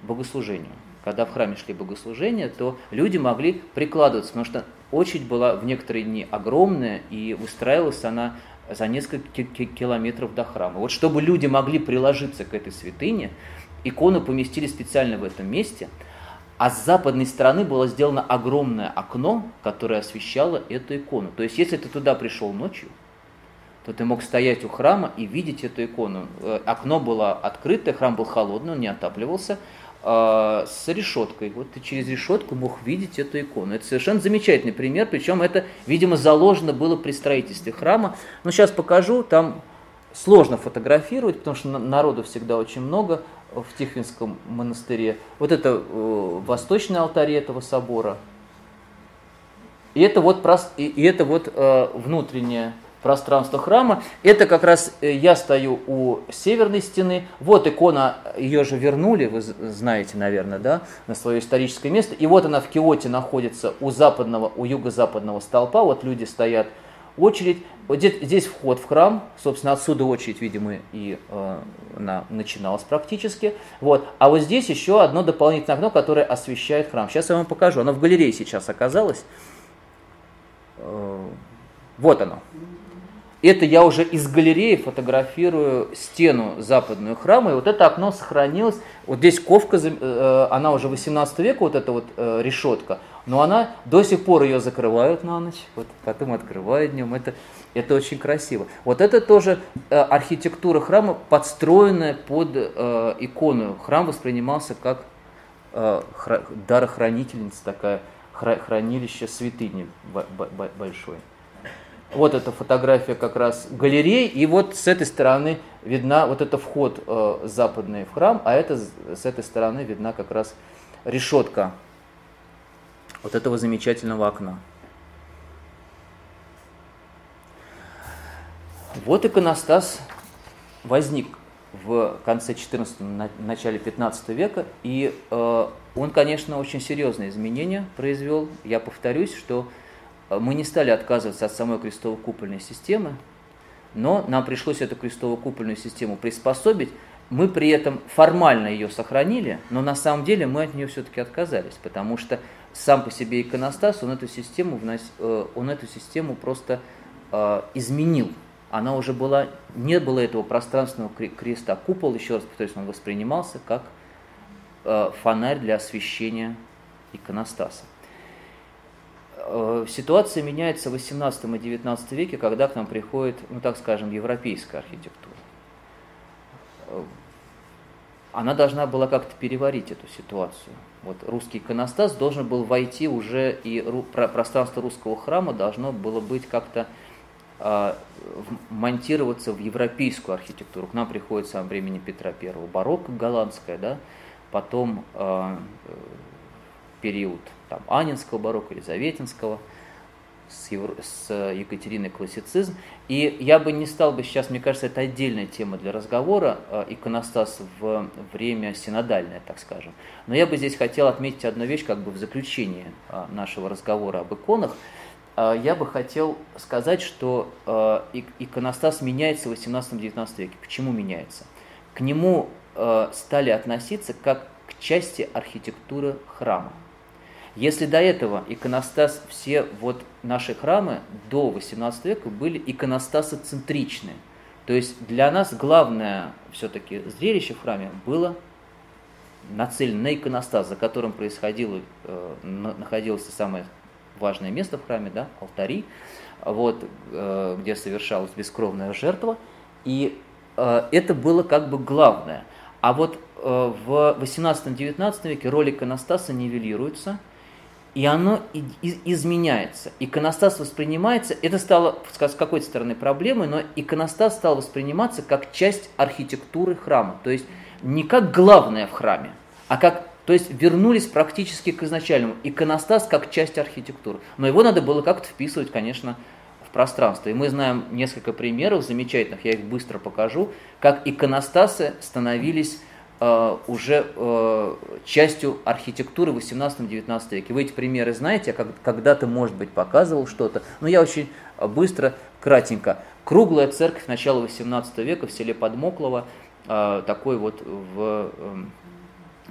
богослужению когда в храме шли богослужения, то люди могли прикладываться, потому что очередь была в некоторые дни огромная, и выстраивалась она за несколько километров до храма. Вот чтобы люди могли приложиться к этой святыне, икону поместили специально в этом месте, а с западной стороны было сделано огромное окно, которое освещало эту икону. То есть, если ты туда пришел ночью, то ты мог стоять у храма и видеть эту икону. Э, окно было открытое, храм был холодный, он не отапливался, э, с решеткой. Вот ты через решетку мог видеть эту икону. Это совершенно замечательный пример, причем это, видимо, заложено было при строительстве храма. Но сейчас покажу, там сложно фотографировать, потому что народу всегда очень много в Тихвинском монастыре. Вот это э, восточный алтарь этого собора. И это вот, и, и это вот э, внутренняя пространство храма. Это как раз э, я стою у северной стены. Вот икона, ее же вернули, вы знаете, наверное, да, на свое историческое место. И вот она в Киоте находится у западного, у юго-западного столпа. Вот люди стоят очередь. Вот здесь, вход в храм, собственно, отсюда очередь, видимо, и э, начиналась практически. Вот. А вот здесь еще одно дополнительное окно, которое освещает храм. Сейчас я вам покажу. Оно в галерее сейчас оказалось. Э, вот оно. Это я уже из галереи фотографирую стену западную храма, и вот это окно сохранилось. Вот здесь ковка, э, она уже 18 века, вот эта вот э, решетка, но она до сих пор ее закрывают на ночь, вот потом открывают днем. Это, это очень красиво. Вот это тоже э, архитектура храма, подстроенная под икону. Храм воспринимался как дарохранительница такая, хранилище святыни большое. Вот эта фотография как раз галереи, и вот с этой стороны видна вот это вход э, западный в храм, а это с этой стороны видна как раз решетка вот этого замечательного окна. Вот иконостас возник в конце 14 начале 15 века, и э, он, конечно, очень серьезные изменения произвел. Я повторюсь, что мы не стали отказываться от самой крестово-купольной системы, но нам пришлось эту крестово-купольную систему приспособить. Мы при этом формально ее сохранили, но на самом деле мы от нее все-таки отказались, потому что сам по себе иконостас, он эту систему, внос, э, он эту систему просто э, изменил. Она уже была, не было этого пространственного креста. Купол, еще раз повторюсь, он воспринимался как э, фонарь для освещения иконостаса. Ситуация меняется в 18 и 19 веке, когда к нам приходит, ну так скажем, европейская архитектура она должна была как-то переварить эту ситуацию. Вот русский иконостас должен был войти уже, и пространство русского храма должно было быть как-то э, монтироваться в европейскую архитектуру. К нам приходит сам времени Петра I барокко голландская, да, потом э, период там, Анинского барокко, Елизаветинского – с, Евро... с Екатериной классицизм. И я бы не стал бы сейчас, мне кажется, это отдельная тема для разговора, э, иконостас в время синодальное, так скажем. Но я бы здесь хотел отметить одну вещь, как бы в заключении э, нашего разговора об иконах. Э, я бы хотел сказать, что иконостас меняется в 18-19 веке. Почему меняется? К нему стали относиться как к части архитектуры храма. Если до этого иконостас, все вот наши храмы до 18 века были иконостасоцентричны. То есть для нас главное все-таки зрелище в храме было нацелено на иконостас, за которым происходило, э, находилось самое важное место в храме, да, алтари, вот, э, где совершалась бескровная жертва. И э, это было как бы главное. А вот в 18-19 веке роль иконостаса нивелируется – и оно изменяется. Иконостас воспринимается, это стало с какой-то стороны проблемой, но иконостас стал восприниматься как часть архитектуры храма, то есть не как главное в храме, а как, то есть вернулись практически к изначальному. Иконостас как часть архитектуры. Но его надо было как-то вписывать, конечно, в пространство. И мы знаем несколько примеров замечательных, я их быстро покажу, как иконостасы становились уже э, частью архитектуры в 18-19 веке. Вы эти примеры знаете, я когда-то, может быть, показывал что-то, но я очень быстро, кратенько. Круглая церковь начала 18 века в селе Подмоклово, э, такой вот в эм,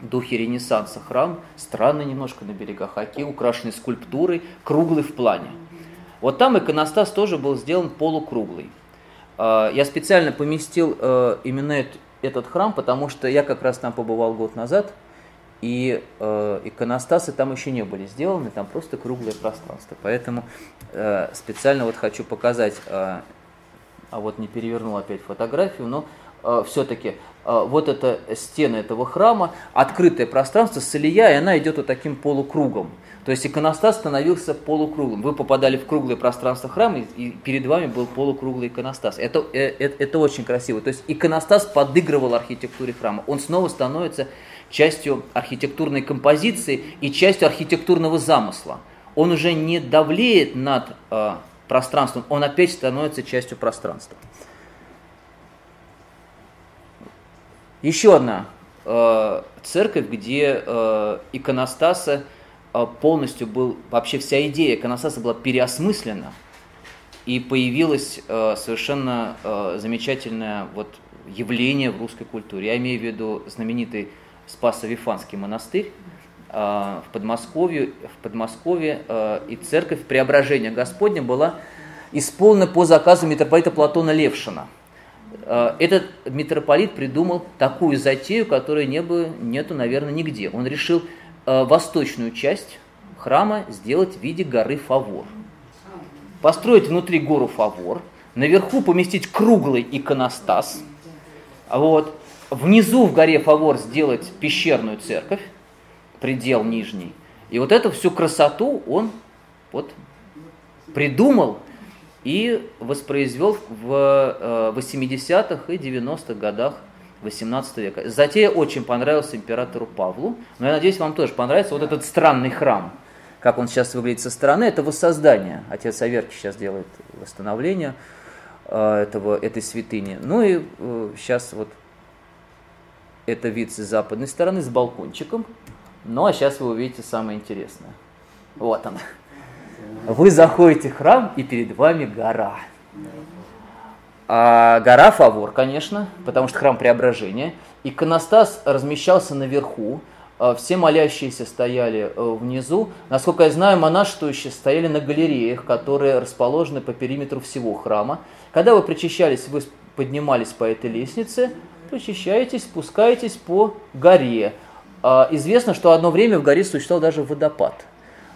духе Ренессанса храм, странный немножко на берегах Оки, украшенный скульптурой, круглый в плане. Вот там иконостас тоже был сделан полукруглый. Я специально поместил именно этот храм, потому что я как раз там побывал год назад, и э, иконостасы там еще не были сделаны, там просто круглое пространство. Поэтому э, специально вот хочу показать, э, а вот не перевернул опять фотографию, но э, все-таки э, вот эта стена этого храма, открытое пространство, солия, и она идет вот таким полукругом. То есть иконостас становился полукруглым. Вы попадали в круглое пространство храма, и перед вами был полукруглый иконостас. Это, это, э, это очень красиво. То есть иконостас подыгрывал архитектуре храма. Он снова становится частью архитектурной композиции и частью архитектурного замысла. Он уже не давлеет над э, пространством, он опять становится частью пространства. Еще одна э, церковь, где э, иконостасы а, полностью был, вообще вся идея иконостаса была переосмыслена, и появилось э, совершенно э, замечательное вот явление в русской культуре. Я имею в виду знаменитый Спасо-Вифанский монастырь э, в Подмосковье, в Подмосковье и церковь Преображения Господня была исполнена по заказу митрополита Платона Левшина. Этот митрополит придумал такую затею, которой не бы, нету, наверное, нигде. Он решил Э, восточную часть храма сделать в виде горы Фавор. Построить внутри гору Фавор, наверху поместить круглый иконостас, вот, внизу в горе Фавор сделать пещерную церковь, предел нижний. И вот эту всю красоту он вот придумал и воспроизвел в 80-х э, и 90-х годах 18 века. Затея очень понравилась императору Павлу, но я надеюсь, вам тоже понравится вот этот странный храм, как он сейчас выглядит со стороны. Это воссоздание. Отец Аверки сейчас делает восстановление э, этого, этой святыни. Ну и э, сейчас вот это вид с западной стороны, с балкончиком. Ну а сейчас вы увидите самое интересное. Вот он. Вы заходите в храм, и перед вами гора. А гора Фавор, конечно, потому что храм Преображения. Иконостас размещался наверху, а все молящиеся стояли э, внизу. Насколько я знаю, монашествующие стояли на галереях, которые расположены по периметру всего храма. Когда вы причащались, вы поднимались по этой лестнице, причащаетесь, спускаетесь по горе. А, известно, что одно время в горе существовал даже водопад.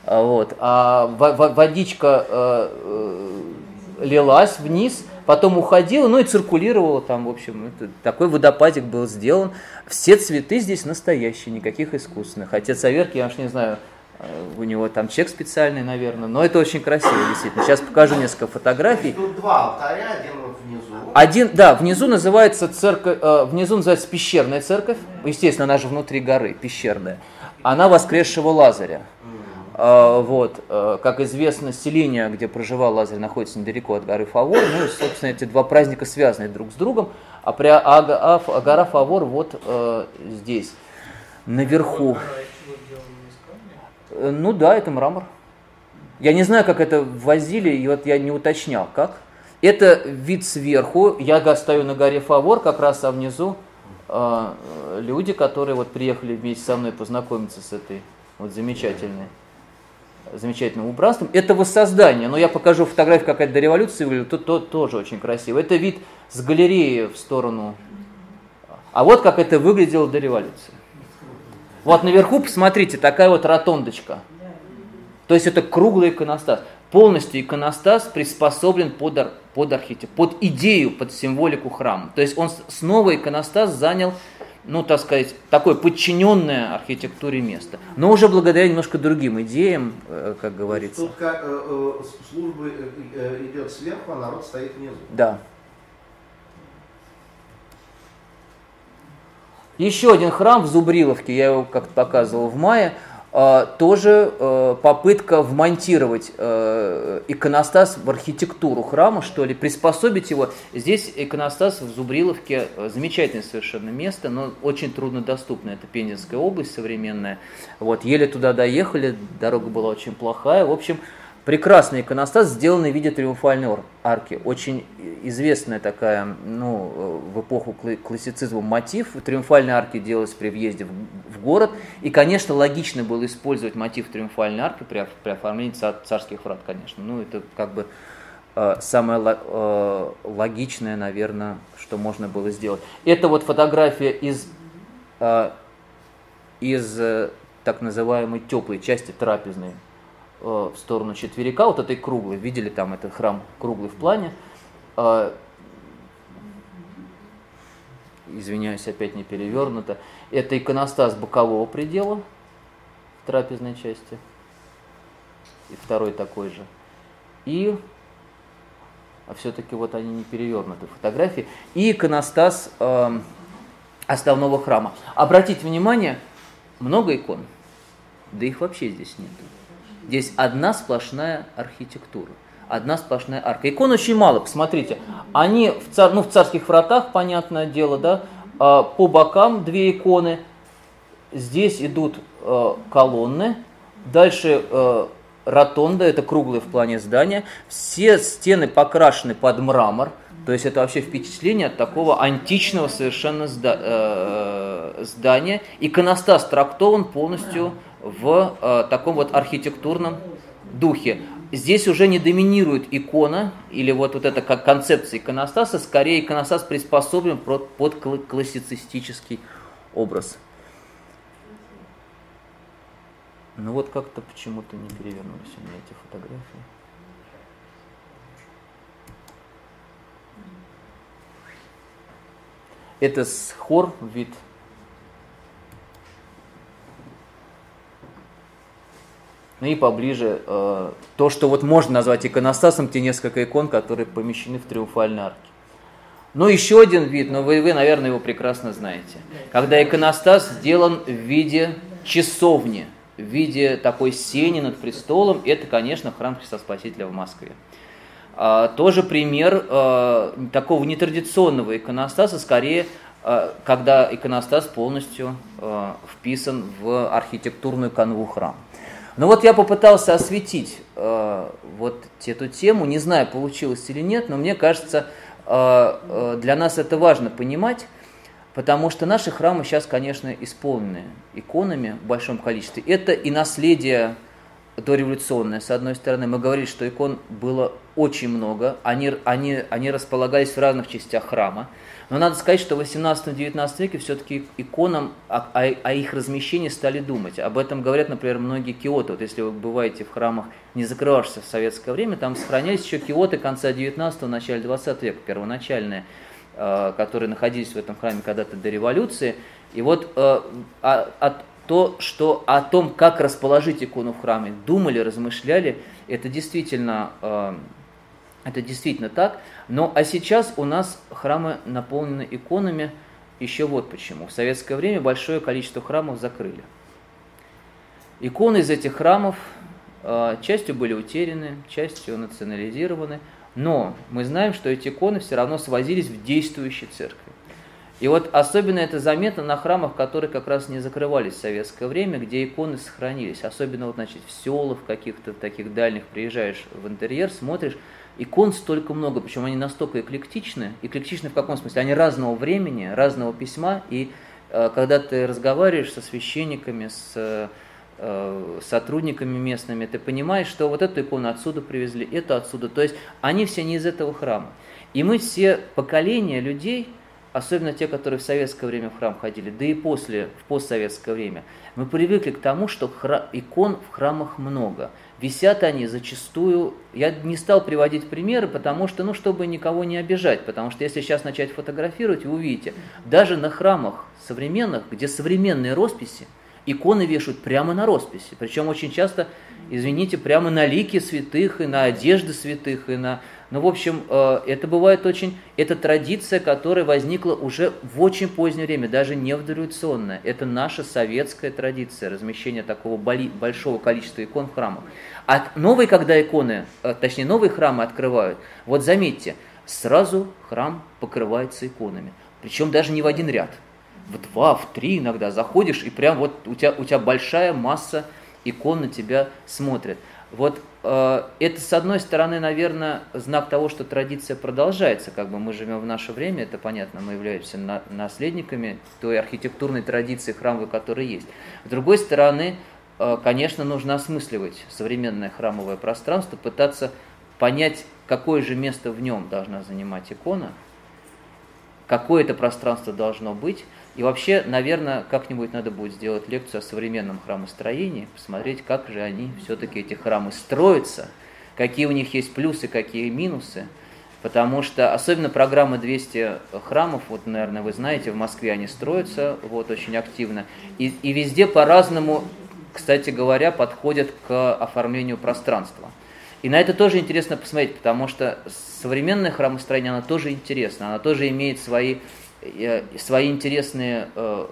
Вот. А водичка э, э, лилась вниз, потом уходила, ну и циркулировала там, в общем, это, такой водопадик был сделан. Все цветы здесь настоящие, никаких искусственных. Отец Аверки, я уж не знаю, э, у него там чек специальный, наверное, но это очень красиво, действительно. Сейчас покажу несколько фотографий. Тут два алтаря, один вот внизу. Один, да, внизу называется церковь, э, внизу называется пещерная церковь, естественно, она же внутри горы, пещерная. Она воскресшего Лазаря. А, вот, э, как известно, селение, где проживал Лазарь, находится недалеко от горы Фавор. Ну и, собственно, эти два праздника связаны друг с другом. А, при, а, а, а гора Фавор вот э, здесь, наверху. Э, ну да, это мрамор. Я не знаю, как это возили, и вот я не уточнял, как. Это вид сверху. Я стою на горе Фавор, как раз а внизу э, люди, которые вот приехали вместе со мной познакомиться с этой вот замечательной замечательным убранством. Это воссоздание, но я покажу фотографию, как это до революции выглядит, то, то тоже очень красиво. Это вид с галереи в сторону. А вот как это выглядело до революции. Вот наверху, посмотрите, такая вот ротондочка. То есть это круглый иконостас. Полностью иконостас приспособлен под, ар, под архитектуру, под идею, под символику храма. То есть он снова иконостас занял ну, так сказать, такое подчиненное архитектуре место. Но уже благодаря немножко другим идеям, э, как говорится. Тут как, э, э, служба идет сверху, а народ стоит внизу. Да. Еще один храм в Зубриловке, я его как-то показывал в мае, тоже э, попытка вмонтировать э, иконостас в архитектуру храма, что ли, приспособить его. Здесь иконостас в Зубриловке э, замечательное совершенно место, но очень труднодоступно. Это Пензенская область современная. Вот, еле туда доехали, дорога была очень плохая. В общем, Прекрасный иконостас, сделанный в виде триумфальной арки. Очень известная такая, ну, в эпоху классицизма мотив. Триумфальной арки делалась при въезде в город. И, конечно, логично было использовать мотив триумфальной арки при, при оформлении царских врат, конечно. Ну, это как бы э, самое э, логичное, наверное, что можно было сделать. Это вот фотография из, э, из так называемой теплой части трапезной Э, в сторону четверика, вот этой круглой, видели там этот храм круглый в плане, э, извиняюсь, опять не перевернуто, это иконостас бокового предела в трапезной части, и второй такой же, и а все-таки вот они не перевернуты фотографии, и иконостас э, основного храма. Обратите внимание, много икон, да их вообще здесь нет. Здесь одна сплошная архитектура, одна сплошная арка. Икон очень мало, посмотрите. Они в, цар, ну, в царских вратах, понятное дело, да, а, по бокам две иконы. Здесь идут э, колонны, дальше э, ротонда, это круглое в плане здания. Все стены покрашены под мрамор, то есть это вообще впечатление от такого античного совершенно э, здания. Иконостас трактован полностью в э, таком вот архитектурном духе. Здесь уже не доминирует икона, или вот, вот эта как концепция иконостаса, скорее иконостас приспособлен под, под классицистический образ. Ну вот как-то почему-то не перевернулись у меня эти фотографии. Это с хор вид Ну и поближе э, то, что вот можно назвать иконостасом, те несколько икон, которые помещены в триумфальной арке. Ну, еще один вид, но вы, вы, наверное, его прекрасно знаете. Когда иконостас сделан в виде часовни, в виде такой сени над престолом, это, конечно, храм Христа Спасителя в Москве. А, тоже пример а, такого нетрадиционного иконостаса, скорее, а, когда иконостас полностью вписан в архитектурную канву храма. Но вот я попытался осветить э, вот эту тему, не знаю, получилось или нет, но мне кажется, э, э, для нас это важно понимать, потому что наши храмы сейчас, конечно, исполнены иконами в большом количестве. Это и наследие дореволюционное, с одной стороны. Мы говорили, что икон было очень много, они, они, они располагались в разных частях храма. Но надо сказать, что в 18-19 веке все-таки иконам о, о, о их размещении стали думать. Об этом говорят, например, многие киоты. Вот если вы бываете в храмах, не закрывавшихся в советское время, там сохранялись еще киоты конца 19-го, начала 20 века, первоначальные, э, которые находились в этом храме когда-то до революции. И вот э, от, то, что о том, как расположить икону в храме, думали, размышляли, это действительно, э, это действительно так. Но а сейчас у нас храмы наполнены иконами. Еще вот почему. В советское время большое количество храмов закрыли. Иконы из этих храмов э, частью были утеряны, частью национализированы. Но мы знаем, что эти иконы все равно свозились в действующей церкви. И вот особенно это заметно на храмах, которые как раз не закрывались в советское время, где иконы сохранились. Особенно вот, значит, в селах каких-то таких дальних приезжаешь в интерьер, смотришь, икон столько много, причем они настолько эклектичны. Эклектичны в каком смысле? Они разного времени, разного письма, и э, когда ты разговариваешь со священниками, с э, сотрудниками местными, ты понимаешь, что вот эту икону отсюда привезли, это отсюда. То есть они все не из этого храма. И мы все поколения людей, особенно те, которые в советское время в храм ходили, да и после, в постсоветское время, мы привыкли к тому, что икон в храмах много. Висят они зачастую, я не стал приводить примеры, потому что, ну, чтобы никого не обижать, потому что если сейчас начать фотографировать, вы увидите, даже на храмах современных, где современные росписи, иконы вешают прямо на росписи, причем очень часто, извините, прямо на лики святых и на одежды святых и на ну, в общем, э, это бывает очень... Это традиция, которая возникла уже в очень позднее время, даже не в дореволюционное. Это наша советская традиция, размещения такого большого количества икон в храмах. А новые, когда иконы, э, точнее, новые храмы открывают, вот заметьте, сразу храм покрывается иконами. Причем даже не в один ряд. В два, в три иногда заходишь, и прям вот у тебя, у тебя большая масса икон на тебя смотрят. Вот это, с одной стороны, наверное, знак того, что традиция продолжается. Как бы мы живем в наше время, это понятно, мы являемся на, наследниками той архитектурной традиции храмовой, которая есть. С другой стороны, э, конечно, нужно осмысливать современное храмовое пространство, пытаться понять, какое же место в нем должна занимать икона, какое это пространство должно быть, и вообще, наверное, как-нибудь надо будет сделать лекцию о современном храмостроении, посмотреть, как же они все-таки, эти храмы, строятся, какие у них есть плюсы, какие минусы. Потому что, особенно программа 200 храмов, вот, наверное, вы знаете, в Москве они строятся вот, очень активно. И, и везде по-разному, кстати говоря, подходят к оформлению пространства. И на это тоже интересно посмотреть, потому что современное храмостроение, оно тоже интересно, оно тоже имеет свои свои интересные э,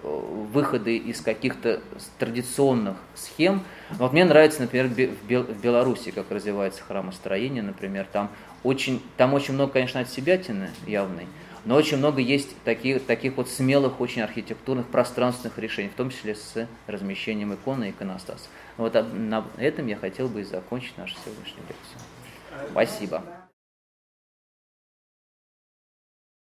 выходы из каких-то традиционных схем. Вот мне нравится, например, в Беларуси, как развивается храмостроение, например, там очень, там очень много, конечно, от себятины явной, но очень много есть таких, таких вот смелых, очень архитектурных, пространственных решений, в том числе с размещением иконы и иконостаса. Вот на этом я хотел бы и закончить нашу сегодняшнюю лекцию. Спасибо.